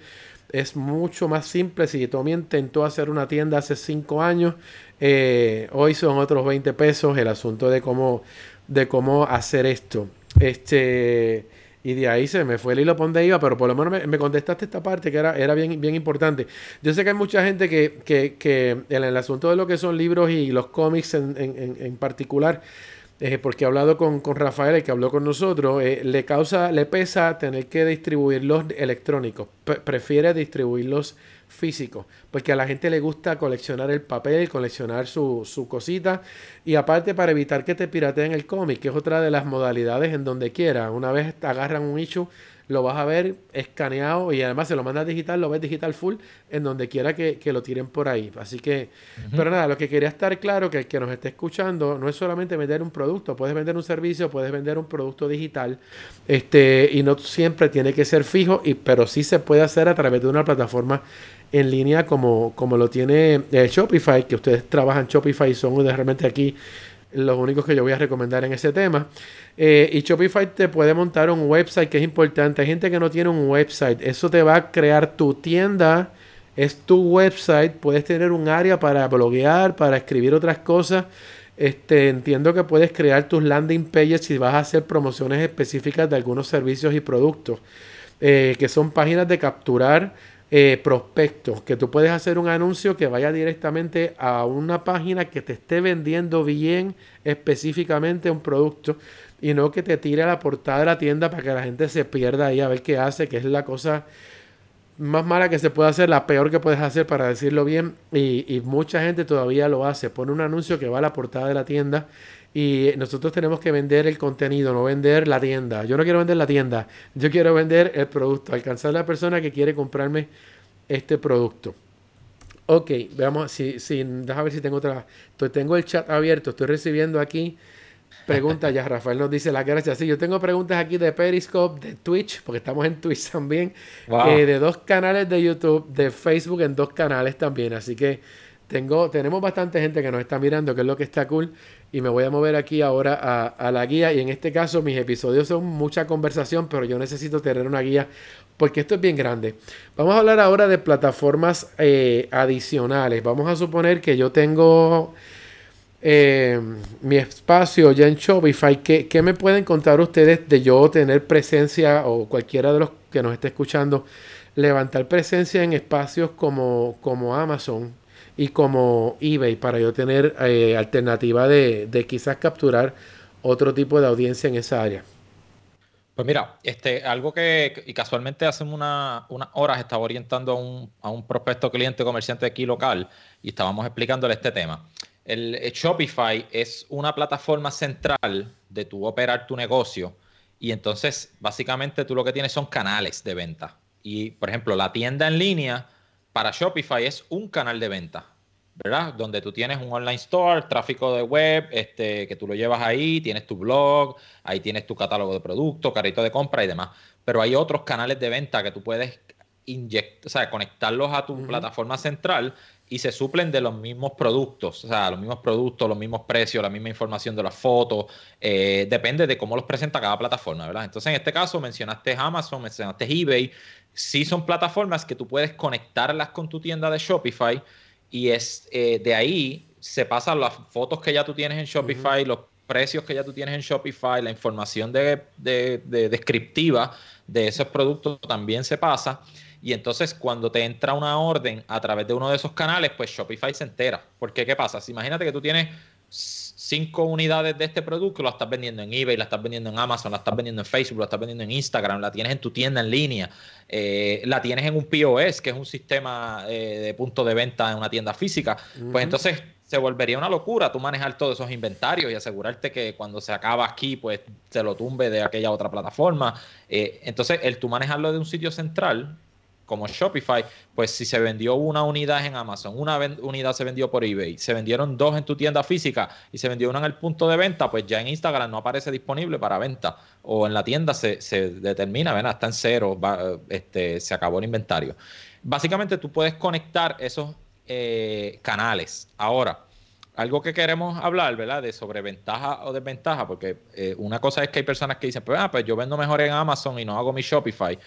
es mucho más simple. Si Tommy intentó hacer una tienda hace 5 años, eh, hoy son otros 20 pesos el asunto de cómo, de cómo hacer esto. Este, y de ahí se me fue el hilo por donde iba, pero por lo menos me, contestaste esta parte que era, era bien, bien importante. Yo sé que hay mucha gente que, que, que en el asunto de lo que son libros y los cómics en, en, en particular, eh, porque he hablado con, con, Rafael, el que habló con nosotros, eh, le causa, le pesa tener que distribuirlos electrónicos. prefiere distribuirlos físico, porque a la gente le gusta coleccionar el papel, coleccionar su, su cosita, y aparte para evitar que te pirateen el cómic, que es otra de las modalidades en donde quiera. Una vez te agarran un issue, lo vas a ver escaneado y además se lo mandas digital, lo ves digital full en donde quiera que, lo tiren por ahí. Así que, pero nada, lo que quería estar claro que el que nos esté escuchando no es solamente vender un producto, puedes vender un servicio, puedes vender un producto digital, este, y no siempre tiene que ser fijo, y, pero sí se puede hacer a través de una plataforma en línea como, como lo tiene eh, Shopify, que ustedes trabajan Shopify son realmente aquí los únicos que yo voy a recomendar en ese tema. Eh, y Shopify te puede montar un website que es importante. Hay gente que no tiene un website. Eso te va a crear tu tienda. Es tu website. Puedes tener un área para bloguear, para escribir otras cosas. Este, entiendo que puedes crear tus landing pages si vas a hacer promociones específicas de algunos servicios y productos. Eh, que son páginas de capturar eh, prospectos, que tú puedes hacer un anuncio que vaya directamente a una página que te esté vendiendo bien específicamente un producto y no que te tire a la portada de la tienda para que la gente se pierda ahí a ver qué hace, que es la cosa más mala que se puede hacer, la peor que puedes hacer para decirlo bien y, y mucha gente todavía lo hace, pone un anuncio que va a la portada de la tienda y nosotros tenemos que vender el contenido, no vender la tienda. Yo no quiero vender la tienda, yo quiero vender el producto, alcanzar a la persona que quiere comprarme este producto. Ok, veamos si, si déjame ver si tengo otra. tengo el chat abierto, estoy recibiendo aquí preguntas. Ya Rafael nos dice las gracias. Sí, yo tengo preguntas aquí de Periscope, de Twitch, porque estamos en Twitch también, eh, de dos canales de YouTube, de Facebook en dos canales también. Así que tengo, tenemos bastante gente que nos está mirando, que es lo que está cool. Y me voy a mover aquí ahora a, la guía. Y en este caso, mis episodios son mucha conversación, pero yo necesito tener una guía porque esto es bien grande. Vamos a hablar ahora de plataformas eh, adicionales. Vamos a suponer que yo tengo eh, mi espacio ya en Shopify. ¿Qué, ¿Qué me pueden contar ustedes de yo tener presencia o cualquiera de los que nos esté escuchando? levantar presencia en espacios como, como Amazon y como eBay para yo tener eh, alternativa de, quizás capturar otro tipo de audiencia en esa área. Pues mira, este, algo que y casualmente hace unas una horas estaba orientando a un, a un prospecto cliente comerciante aquí local y estábamos explicándole este tema. El, el Shopify es una plataforma central de tu operar tu negocio y entonces básicamente tú lo que tienes son canales de venta. Y, por ejemplo, la tienda en línea para Shopify es un canal de venta, ¿verdad? Donde tú tienes un online store, tráfico de web, este, que tú lo llevas ahí, tienes tu blog, ahí tienes tu catálogo de productos, carrito de compra y demás. Pero hay otros canales de venta que tú puedes inyectar, o sea, conectarlos a tu plataforma central y se suplen de los mismos productos, o sea, los mismos productos, los mismos precios, la misma información de las fotos, eh, depende de cómo los presenta cada plataforma, ¿verdad? Entonces, en este caso mencionaste Amazon, mencionaste eBay, sí son plataformas que tú puedes conectarlas con tu tienda de Shopify y es eh, de ahí se pasan las fotos que ya tú tienes en Shopify, los precios que ya tú tienes en Shopify, la información de, descriptiva de esos productos también se pasa. Y entonces cuando te entra una orden a través de uno de esos canales, pues Shopify se entera. Porque ¿qué pasa? Si imagínate que tú tienes cinco unidades de este producto, lo estás vendiendo en eBay, la estás vendiendo en Amazon, la estás vendiendo en Facebook, la estás vendiendo en Instagram, la tienes en tu tienda en línea, eh, la tienes en un POS, que es un sistema eh, de punto de venta en una tienda física, pues entonces se volvería una locura tú manejar todos esos inventarios y asegurarte que cuando se acaba aquí, pues se lo tumbe de aquella otra plataforma. Eh, entonces, el tú manejarlo de un sitio central, como Shopify, pues si se vendió una unidad en Amazon, una unidad se vendió por eBay, se vendieron dos en tu tienda física y se vendió una en el punto de venta, pues ya en Instagram no aparece disponible para venta o en la tienda se, determina, ¿verdad? está en cero, este, se acabó el inventario. Básicamente tú puedes conectar esos eh, canales. Ahora, algo que queremos hablar, ¿verdad? De sobre ventaja o desventaja, porque eh, una cosa es que hay personas que dicen, pues, ah, pues yo vendo mejor en Amazon y no hago mi Shopify.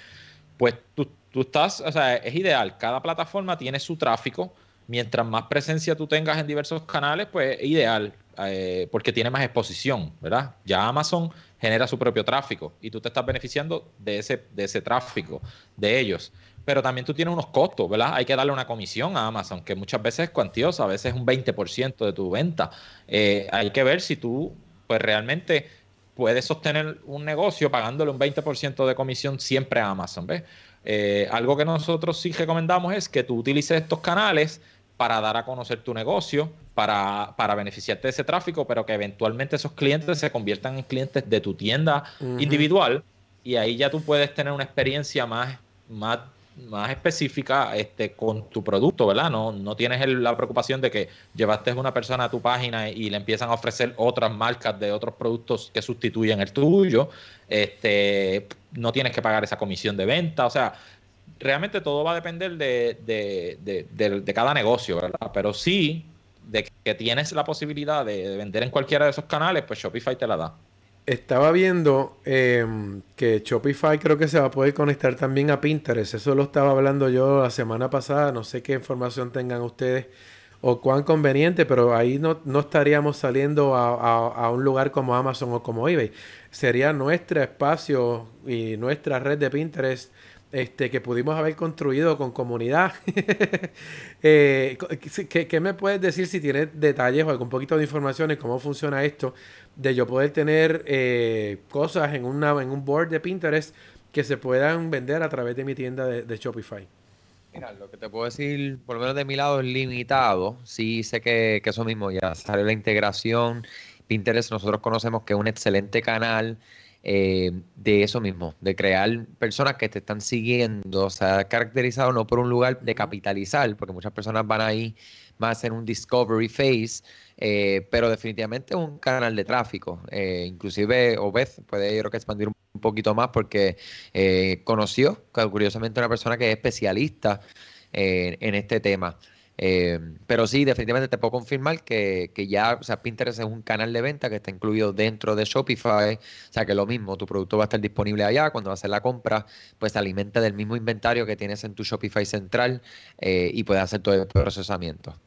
Pues tú tú estás, o sea, es ideal. Cada plataforma tiene su tráfico. Mientras más presencia tú tengas en diversos canales, pues es ideal, eh, porque tiene más exposición, ¿verdad? Ya Amazon genera su propio tráfico y tú te estás beneficiando de ese, de ese tráfico, de ellos. Pero también tú tienes unos costos, ¿verdad? Hay que darle una comisión a Amazon, que muchas veces es cuantiosa, a veces es un 20% de tu venta. Eh, hay que ver si tú, pues realmente puedes sostener un negocio pagándole un 20% de comisión siempre a Amazon, ¿ves? Eh, algo que nosotros sí recomendamos es que tú utilices estos canales para dar a conocer tu negocio, para, beneficiarte de ese tráfico, pero que eventualmente esos clientes se conviertan en clientes de tu tienda individual y ahí ya tú puedes tener una experiencia más, más más específica este, con tu producto, ¿verdad? No, no tienes la preocupación de que llevaste una persona a tu página y, le empiezan a ofrecer otras marcas de otros productos que sustituyen el tuyo. Este, no tienes que pagar esa comisión de venta. O sea, realmente todo va a depender de, de, cada negocio, ¿verdad? Pero sí, de que tienes la posibilidad de vender en cualquiera de esos canales, pues Shopify te la da. Estaba viendo em, que Shopify creo que se va a poder conectar también a Pinterest. Eso lo estaba hablando yo la semana pasada. No sé qué información tengan ustedes o cuán conveniente, pero ahí no, estaríamos saliendo a, un lugar como Amazon o como eBay. Sería nuestro espacio y nuestra red de Pinterest este, que pudimos haber construido con comunidad. Eh, ¿qué, me puedes decir si tienes detalles o algún poquito de información de cómo funciona esto? De yo poder tener eh, cosas en, una, en un board de Pinterest que se puedan vender a través de mi tienda de, Shopify. Mira, lo que te puedo decir, por lo menos de mi lado, es limitado. Sí sé que, que eso mismo ya sale la integración. Pinterest nosotros conocemos que es un excelente canal eh, de eso mismo, de crear personas que te están siguiendo, o sea, caracterizado no por un lugar de capitalizar, porque muchas personas van ahí más en un discovery phase, eh, pero definitivamente es un canal de tráfico. Eh, inclusive Obed puede yo creo que expandir un poquito más porque conoció, curiosamente, una persona que es especialista en este tema. Eh, pero sí, definitivamente te puedo confirmar que, ya, o sea, Pinterest es un canal de venta que está incluido dentro de Shopify. O sea, que lo mismo, tu producto va a estar disponible allá. Cuando vas a hacer la compra, pues te alimenta del mismo inventario que tienes en tu Shopify central eh, y puedes hacer todo el procesamiento.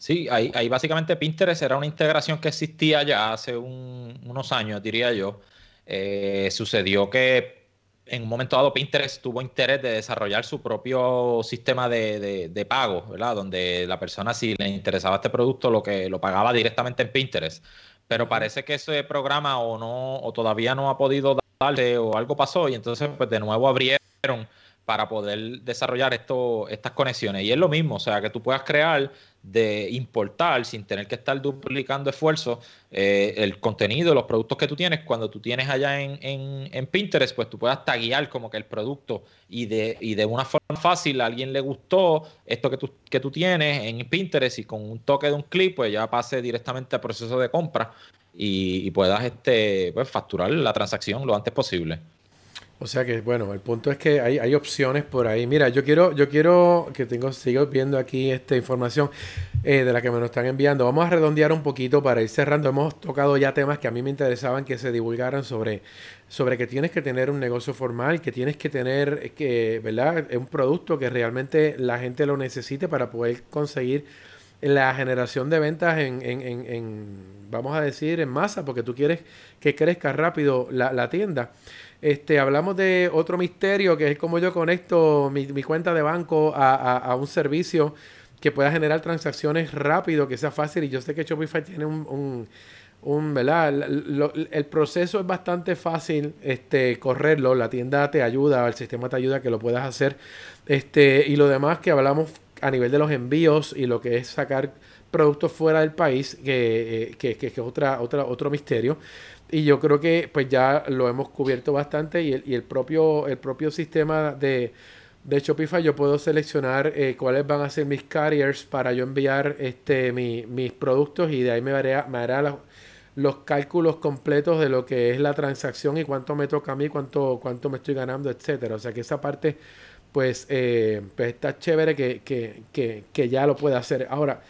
Sí, ahí, ahí, básicamente Pinterest era una integración que existía ya hace unos años, diría yo. Eh, sucedió que en un momento dado Pinterest tuvo interés de desarrollar su propio sistema de, pago, ¿verdad? Donde la persona si le interesaba este producto lo que lo pagaba directamente en Pinterest. Pero parece que ese programa o no o todavía no ha podido darle o algo pasó y entonces pues de nuevo abrieron para poder desarrollar estas conexiones. Y es lo mismo, o sea, que tú puedas crear de importar sin tener que estar duplicando esfuerzos eh, el contenido, los productos que tú tienes. Cuando tú tienes allá en, en, Pinterest, pues tú puedas taguear como que el producto y de, y de una forma fácil a alguien le gustó esto que tú, que tú tienes en Pinterest y con un toque de un clip, pues ya pase directamente al proceso de compra y, puedas este, pues, facturar la transacción lo antes posible. O sea que, bueno, el punto es que hay, hay opciones por ahí. Mira, yo quiero, yo quiero que tengo, sigo viendo aquí esta información eh, de la que me lo están enviando. Vamos a redondear un poquito para ir cerrando. Hemos tocado ya temas que a mí me interesaban que se divulgaran sobre, sobre que tienes que tener un negocio formal, que tienes que tener, que, ¿verdad? Un producto que realmente la gente lo necesite para poder conseguir la generación de ventas en, en, en, en vamos a decir, en masa, porque tú quieres que crezca rápido la, la tienda. Este, hablamos de otro misterio que es como yo conecto mi, cuenta de banco a, un servicio que pueda generar transacciones rápido, que sea fácil. Y yo sé que Shopify tiene un, un, ¿verdad? el proceso es bastante fácil este, correrlo. La tienda te ayuda, el sistema te ayuda a que lo puedas hacer. Este, y lo demás que hablamos a nivel de los envíos y lo que es sacar productos fuera del país, que, eh, es otra, otra, otro misterio. Y yo creo que pues ya lo hemos cubierto bastante y el, y el propio, el propio sistema de, de Shopify yo puedo seleccionar eh, cuáles van a ser mis carriers para yo enviar este mis productos y de ahí me hará, me hará los cálculos completos de lo que es la transacción y cuánto me toca a mí, cuánto, cuánto me estoy ganando, etcétera. O sea que esa parte pues, eh, pues está chévere que, que, que, que, ya lo puede hacer. Ahora,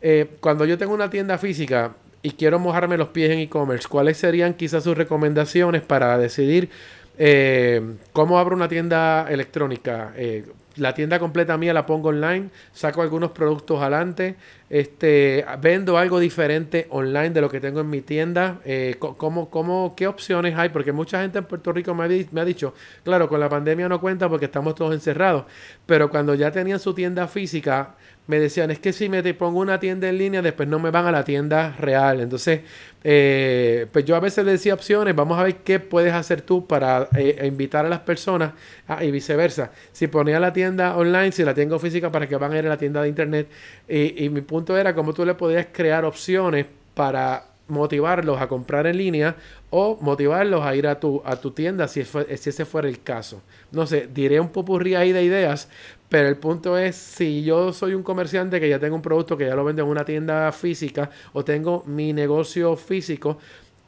eh, cuando yo tengo una tienda física, y quiero mojarme los pies en e-commerce, ¿cuáles serían quizás sus recomendaciones para decidir eh, cómo abro una tienda electrónica? Eh, la tienda completa mía la pongo online, saco algunos productos adelante, este, vendo algo diferente online de lo que tengo en mi tienda. Eh, ¿cómo, cómo, ¿Qué opciones hay? Porque mucha gente en Puerto Rico me ha, me ha dicho, claro, con la pandemia no cuenta porque estamos todos encerrados, pero cuando ya tenían su tienda física, me decían, es que si me te pongo una tienda en línea, después no me van a la tienda real. Entonces, eh, pues yo a veces le decía opciones, vamos a ver qué puedes hacer tú para eh, invitar a las personas ah, y viceversa. Si ponía la tienda online, si la tengo física, para que van a ir a la tienda de internet. Y, mi punto era cómo tú le podías crear opciones para motivarlos a comprar en línea o motivarlos a ir a tu, a tu tienda si, si ese fuera el caso. No sé, diré un popurrí ahí de ideas, pero el punto es, si yo soy un comerciante que ya tengo un producto que ya lo vende en una tienda física o tengo mi negocio físico,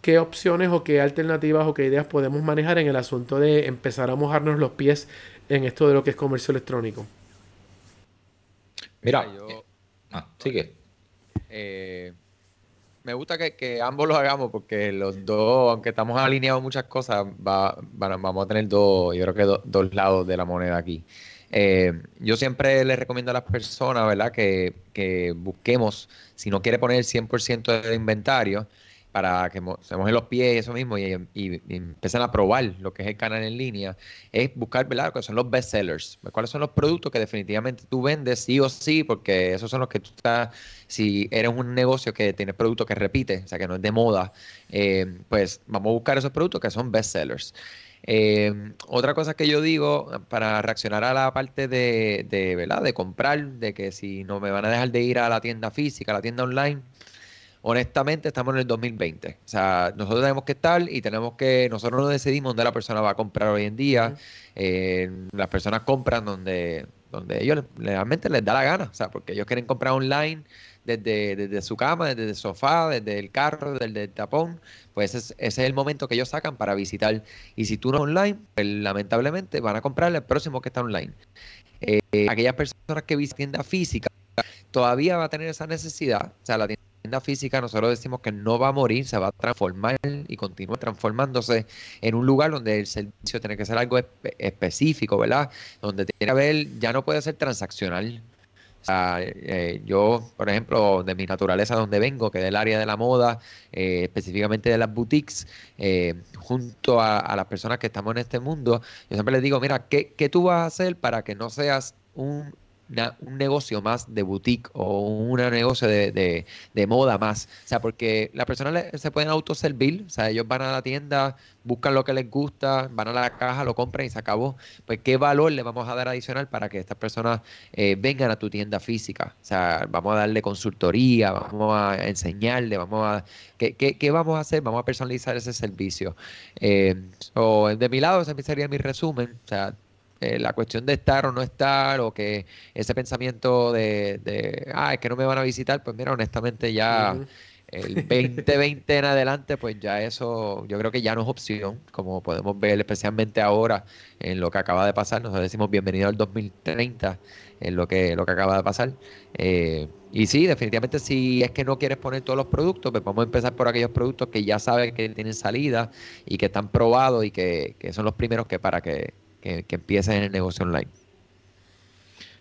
¿qué opciones o qué alternativas o qué ideas podemos manejar en el asunto de empezar a mojarnos los pies en esto de lo que es comercio electrónico? Mira, yo... ah, sigue. Eh, me gusta que, ambos lo hagamos porque los dos, aunque estamos alineados muchas cosas, va, vamos a tener dos, yo creo que dos lados de la moneda aquí. Eh, yo siempre le recomiendo a las personas, ¿verdad? Que, que busquemos, si no quiere poner el 100% de inventario, para que se mojen los pies y eso mismo y, empiecen a probar lo que es el canal en línea, es buscar, ¿verdad? que son los best sellers. ¿Cuáles son los productos que definitivamente tú vendes sí o sí? Porque esos son los que tú estás, si eres un negocio que tiene productos que repite, o sea, que no es de moda, eh, pues vamos a buscar esos productos que son best sellers. Eh, otra cosa que yo digo para reaccionar a la parte de, de, ¿verdad? de comprar, de que si no me van a dejar de ir a la tienda física, a la tienda online, honestamente estamos en el 2020. O sea, nosotros tenemos que estar y tenemos que, nosotros no decidimos dónde la persona va a comprar hoy en día. Eh, las personas compran donde, donde ellos realmente les da la gana, o sea, porque ellos quieren comprar online desde, desde su cama, desde el sofá, desde el carro, desde el tapón, pues ese es, el momento que ellos sacan para visitar. Y si tú no online, pues lamentablemente van a comprar el próximo que está online. Eh, aquellas personas que visitan tienda física, todavía va a tener esa necesidad. O sea, la tienda física nosotros decimos que no va a morir, se va a transformar y continúa transformándose en un lugar donde el servicio tiene que ser algo específico, ¿verdad? Donde tiene que haber, ya no puede ser transaccional. Eh, yo, por ejemplo, de mi naturaleza donde vengo, que es del área de la moda, eh, específicamente de las boutiques, eh, junto a, las personas que estamos en este mundo, yo siempre les digo, mira, ¿qué, ¿qué tú vas a hacer para que no seas un un negocio más de boutique o un negocio de, moda más. O sea, porque las personas se pueden autoservir, o sea, ellos van a la tienda, buscan lo que les gusta, van a la caja, lo compran y se acabó. Pues, ¿qué valor le vamos a dar adicional para que estas personas eh, vengan a tu tienda física? O sea, vamos a darle consultoría, vamos a enseñarle, vamos a... ¿Qué, qué, vamos a hacer? Vamos a personalizar ese servicio. Eh, o de mi lado, ese sería mi resumen. O sea, eh, la cuestión de estar o no estar, o que ese pensamiento de, de, ah, es que no me van a visitar, pues mira, honestamente ya el 2020 en adelante, pues ya eso yo creo que ya no es opción, como podemos ver especialmente ahora en lo que acaba de pasar, nosotros decimos bienvenido al 2030 en lo que, lo que acaba de pasar. Eh, y sí, definitivamente si es que no quieres poner todos los productos, pues vamos a empezar por aquellos productos que ya sabes que tienen salida y que están probados y que, que son los primeros que para que que, que en el negocio online.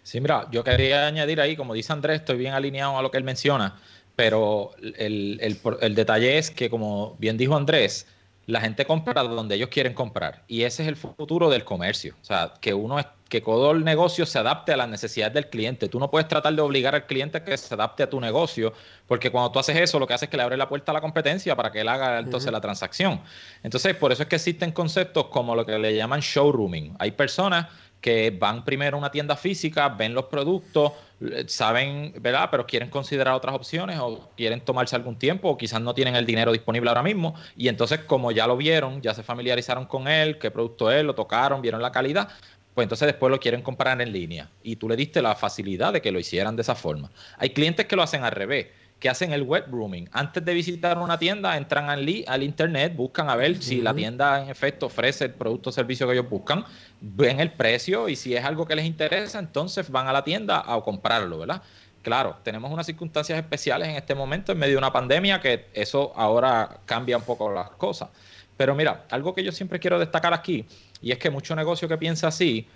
Sí, mira, yo quería añadir ahí, como dice Andrés, estoy bien alineado a lo que él menciona, pero el, el detalle es que, como bien dijo Andrés, la gente compra donde ellos quieren comprar. Y ese es el futuro del comercio. O sea, que uno es, que todo el negocio se adapte a las necesidades del cliente. Tú no puedes tratar de obligar al cliente a que se adapte a tu negocio, porque cuando tú haces eso, lo que haces es que le abres la puerta a la competencia para que él haga entonces la transacción. Entonces, por eso es que existen conceptos como lo que le llaman showrooming. Hay personas que van primero a una tienda física, ven los productos, eh, saben, ¿verdad? Pero quieren considerar otras opciones o quieren tomarse algún tiempo o quizás no tienen el dinero disponible ahora mismo. Y entonces, como ya lo vieron, ya se familiarizaron con él, qué producto es, lo tocaron, vieron la calidad, pues entonces después lo quieren comprar en línea. Y tú le diste la facilidad de que lo hicieran de esa forma. Hay clientes que lo hacen al revés que hacen el web rooming. Antes de visitar una tienda, entran al, al internet, buscan a ver si la tienda en efecto ofrece el producto o servicio que ellos buscan, ven el precio y si es algo que les interesa, entonces van a la tienda a comprarlo, ¿verdad? Claro, tenemos unas circunstancias especiales en este momento en medio de una pandemia que eso ahora cambia un poco las cosas. Pero mira, algo que yo siempre quiero destacar aquí, y es que mucho negocio que piensa así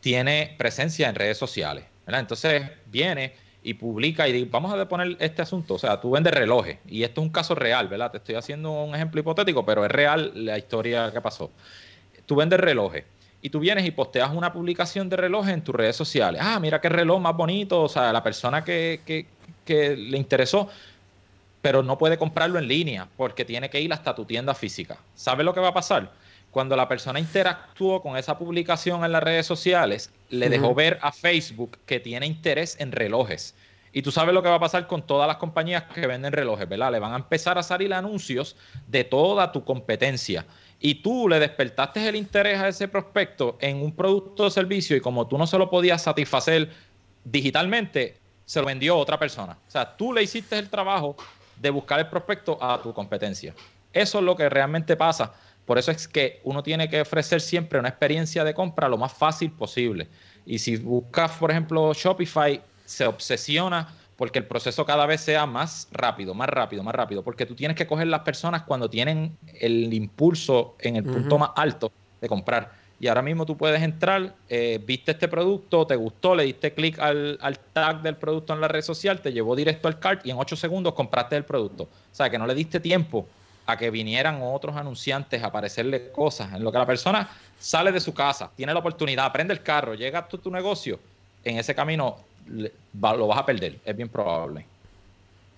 tiene presencia en redes sociales. ¿verdad? Entonces viene y publica y dice, vamos a poner este asunto, o sea, tú vendes relojes y esto es un caso real, ¿verdad? Te estoy haciendo un ejemplo hipotético, pero es real la historia que pasó. Tú vendes relojes y tú vienes y posteas una publicación de relojes en tus redes sociales. Ah, mira qué reloj más bonito, o sea, la persona que, que, que le interesó, pero no puede comprarlo en línea porque tiene que ir hasta tu tienda física. ¿Sabes lo que va a pasar? Cuando la persona interactuó con esa publicación en las redes sociales, le dejó ver a Facebook que tiene interés en relojes. Y tú sabes lo que va a pasar con todas las compañías que venden relojes, ¿verdad? Le van a empezar a salir anuncios de toda tu competencia. Y tú le despertaste el interés a ese prospecto en un producto o servicio y como tú no se lo podías satisfacer digitalmente, se lo vendió otra persona. O sea, tú le hiciste el trabajo de buscar el prospecto a tu competencia. Eso es lo que realmente pasa por eso es que uno tiene que ofrecer siempre una experiencia de compra lo más fácil posible. Y si buscas, por ejemplo, Shopify, se obsesiona porque el proceso cada vez sea más rápido, más rápido, más rápido, porque tú tienes que coger las personas cuando tienen el impulso en el punto más alto de comprar. Y ahora mismo tú puedes entrar, eh, viste este producto, te gustó, le diste clic al, al, tag del producto en la red social, te llevó directo al cart y en 8 segundos compraste el producto. O sea, que no le diste tiempo a que vinieran otros anunciantes a aparecerle cosas, en lo que la persona sale de su casa, tiene la oportunidad, prende el carro, llega a tu, negocio, en ese camino lo vas a perder, es bien probable.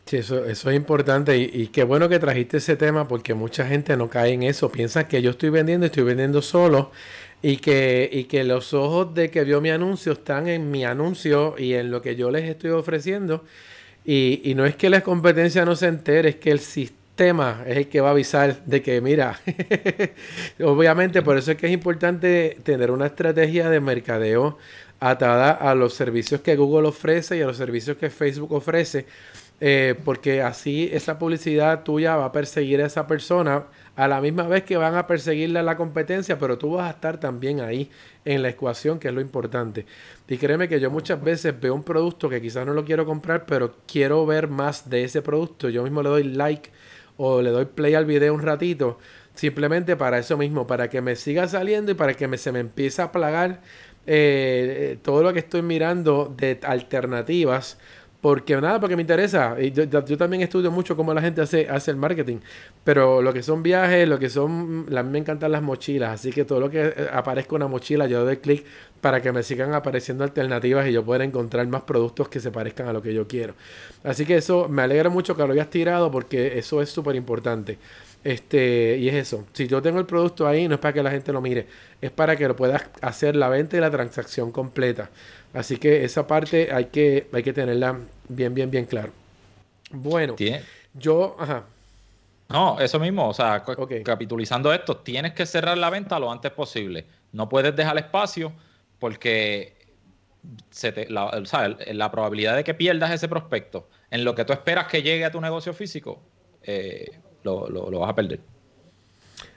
Sí, eso, eso es importante y, qué bueno que trajiste ese tema porque mucha gente no cae en eso, piensa que yo estoy vendiendo, estoy vendiendo solo y que, y que los ojos de que vio mi anuncio están en mi anuncio y en lo que yo les estoy ofreciendo y, y no es que la competencia no se entere, es que el sistema es el que va a avisar de que, mira, obviamente por eso es que es importante tener una estrategia de mercadeo atada a los servicios que Google ofrece y a los servicios que Facebook ofrece, eh, porque así esa publicidad tuya va a perseguir a esa persona a la misma vez que van a perseguirle la competencia, pero tú vas a estar también ahí en la ecuación, que es lo importante. Y créeme que yo muchas veces veo un producto que quizás no lo quiero comprar, pero quiero ver más de ese producto. Yo mismo le doy like o le doy play al video un ratito, simplemente para eso mismo, para que me siga saliendo y para que me, se me empiece a plagar eh, todo lo que estoy mirando de alternativas porque nada, porque me interesa. Y yo, también estudio mucho cómo la gente hace, hace el marketing. Pero lo que son viajes, lo que son. A mí me encantan las mochilas. Así que todo lo que eh, aparezca una mochila, yo doy clic para que me sigan apareciendo alternativas y yo pueda encontrar más productos que se parezcan a lo que yo quiero. Así que eso me alegra mucho que lo hayas tirado porque eso es súper importante. Este, y es eso. Si yo tengo el producto ahí, no es para que la gente lo mire, es para que lo puedas hacer la venta y la transacción completa. Así que esa parte hay que, hay que tenerla bien, bien, bien claro. Bueno, yo, ajá. No, eso mismo, o sea, capitulizando esto, tienes que cerrar la venta lo antes posible. No puedes dejar espacio porque se la, la, probabilidad de que pierdas ese prospecto en lo que tú esperas que llegue a tu negocio físico, eh, lo, lo vas a perder.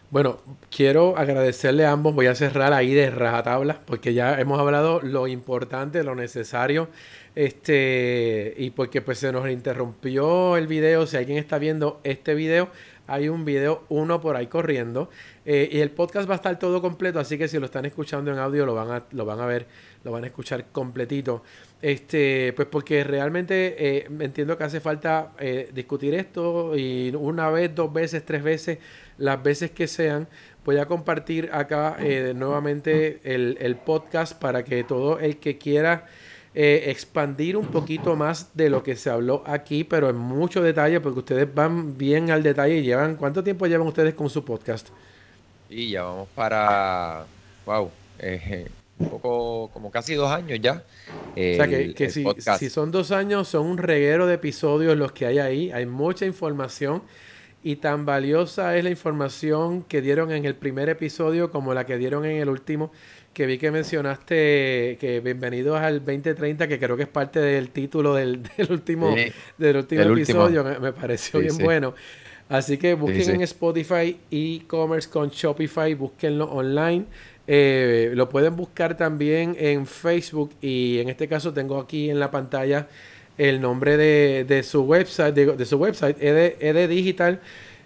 Bueno, quiero agradecerle a ambos. Voy a cerrar ahí de rajatabla porque ya hemos hablado lo importante, lo necesario. Este, y porque pues se nos interrumpió el video. Si alguien está viendo este video, hay un video uno por ahí corriendo. Eh, y el podcast va a estar todo completo, así que si lo están escuchando en audio, lo van a, lo van a ver, lo van a escuchar completito. Este, pues porque realmente eh, entiendo que hace falta eh, discutir esto y una vez, dos veces, tres veces, las veces que sean, voy a compartir acá eh, nuevamente el, el, podcast para que todo el que quiera expandir un poquito más de lo que se habló aquí, pero en mucho detalle, porque ustedes van bien al detalle y llevan, ¿cuánto tiempo llevan ustedes con su podcast? Y ya vamos para, wow, un poco, como casi dos años ya. o sea, que, si, si, son dos años, son un reguero de episodios los que hay ahí. Hay mucha información y tan valiosa es la información que dieron en el primer episodio como la que dieron en el último. Que vi que mencionaste que bienvenidos al 2030, que creo que es parte del título del, último, del último episodio. Me, pareció bien bueno. Así que busquen en Spotify e-commerce con Shopify, búsquenlo online. Eh, lo pueden buscar también en Facebook y en este caso tengo aquí en la pantalla el nombre de, su website, de, su website, ED, Digital.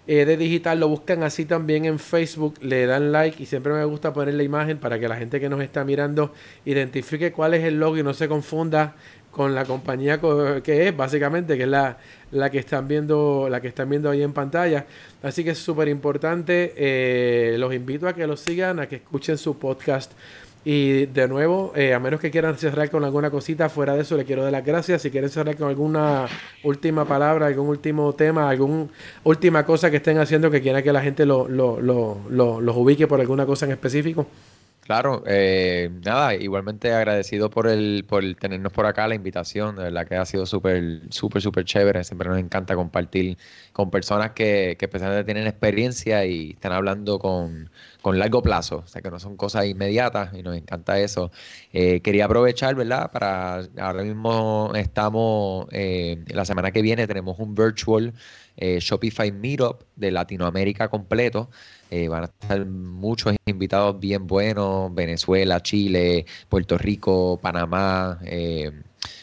ED Digital lo buscan así también en Facebook, le dan like y siempre me gusta poner la imagen para que la gente que nos está mirando identifique cuál es el logo y no se confunda con la compañía que es, básicamente, que es la, la que están viendo, la que están viendo ahí en pantalla. Así que es súper importante. Eh, los invito a que los sigan, a que escuchen su podcast. Y de nuevo, eh, a menos que quieran cerrar con alguna cosita, fuera de eso le quiero dar las gracias. Si quieren cerrar con alguna última palabra, algún último tema, alguna última cosa que estén haciendo que quiera que la gente lo, lo, lo, los ubique por alguna cosa en específico. Claro, eh, nada, igualmente agradecido por el por tenernos por acá, la invitación, de verdad que ha sido súper, súper, súper chévere, siempre nos encanta compartir con personas que, que especialmente tienen experiencia y están hablando con, con largo plazo, o sea que no son cosas inmediatas y nos encanta eso. Eh, quería aprovechar, ¿verdad? Para, ahora mismo estamos, eh, la semana que viene tenemos un virtual Shopify Meetup de Latinoamérica completo. Eh, van a estar muchos invitados bien buenos, Venezuela, Chile, Puerto Rico, Panamá, eh,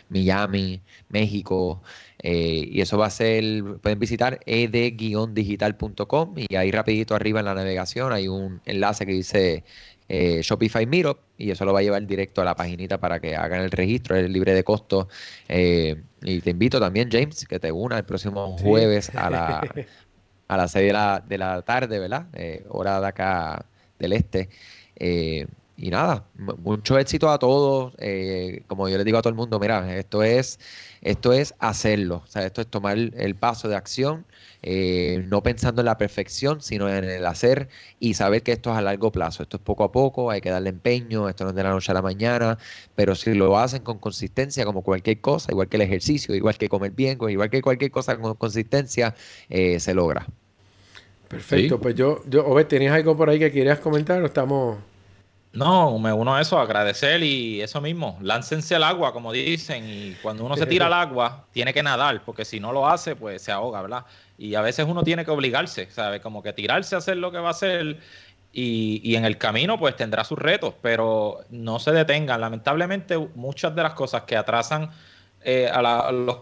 Miami, México. Eh, y eso va a ser, pueden visitar ed-digital.com y ahí rapidito arriba en la navegación hay un enlace que dice Shopify Meetup y eso lo va a llevar directo a la paginita para que hagan el registro, es libre de costo. y te invito también, James, que te una el próximo jueves a la, a las 6 de la, de la tarde, ¿verdad? Eh, hora de acá del este. Eh, y nada, mucho éxito a todos. Eh, como yo les digo a todo el mundo, mira, esto es, esto es hacerlo. O sea, esto es tomar el paso de acción, eh, no pensando en la perfección, sino en el hacer y saber que esto es a largo plazo. Esto es poco a poco, hay que darle empeño, esto no es de la noche a la mañana, pero si lo hacen con consistencia, como cualquier cosa, igual que el ejercicio, igual que comer bien, igual que cualquier cosa con consistencia, eh, se logra. Perfecto, pues yo, yo, Obed, ¿tenías algo por ahí que querías comentar o estamos...? No, me uno a eso, agradecer y eso mismo, láncense al agua, como dicen, y cuando uno se tira al agua, tiene que nadar, porque si no lo hace, pues se ahoga, ¿verdad? Y a veces uno tiene que obligarse, ¿sabes? Como que tirarse a hacer lo que va a hacer y, en el camino pues tendrá sus retos, pero no se detengan. Lamentablemente muchas de las cosas que atrasan eh, a, los,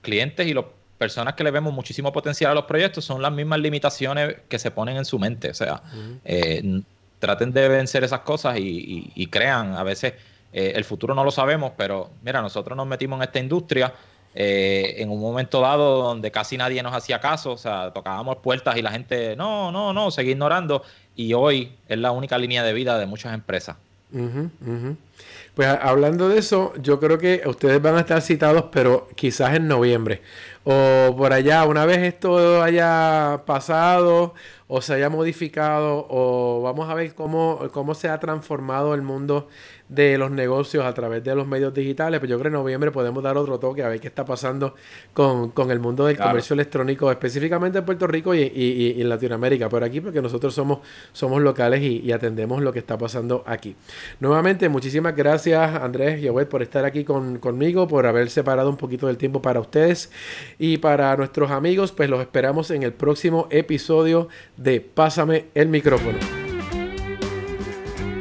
clientes y las personas que le vemos muchísimo potencial a los proyectos son las mismas limitaciones que se ponen en su mente. O sea, eh, traten de vencer esas cosas y, crean. A veces eh, el futuro no lo sabemos, pero mira, nosotros nos metimos en esta industria. en un momento dado donde casi nadie nos hacía caso, o sea, tocábamos puertas y la gente, no, no, no, seguía ignorando y hoy es la única línea de vida de muchas empresas. Pues hablando de eso, yo creo que ustedes van a estar citados, pero quizás en noviembre. O por allá, una vez esto haya pasado o se haya modificado o vamos a ver cómo, cómo se ha transformado el mundo de los negocios a través de los medios digitales, pues yo creo que en noviembre podemos dar otro toque a ver qué está pasando con, el mundo del comercio electrónico, específicamente en Puerto Rico y, en Latinoamérica, por aquí, porque nosotros somos, somos locales y, atendemos lo que está pasando aquí. Nuevamente, muchísimas gracias Andrés y Obed por estar aquí conmigo, por haber separado un poquito del tiempo para ustedes y para nuestros amigos, pues los esperamos en el próximo episodio de Pásame el micrófono.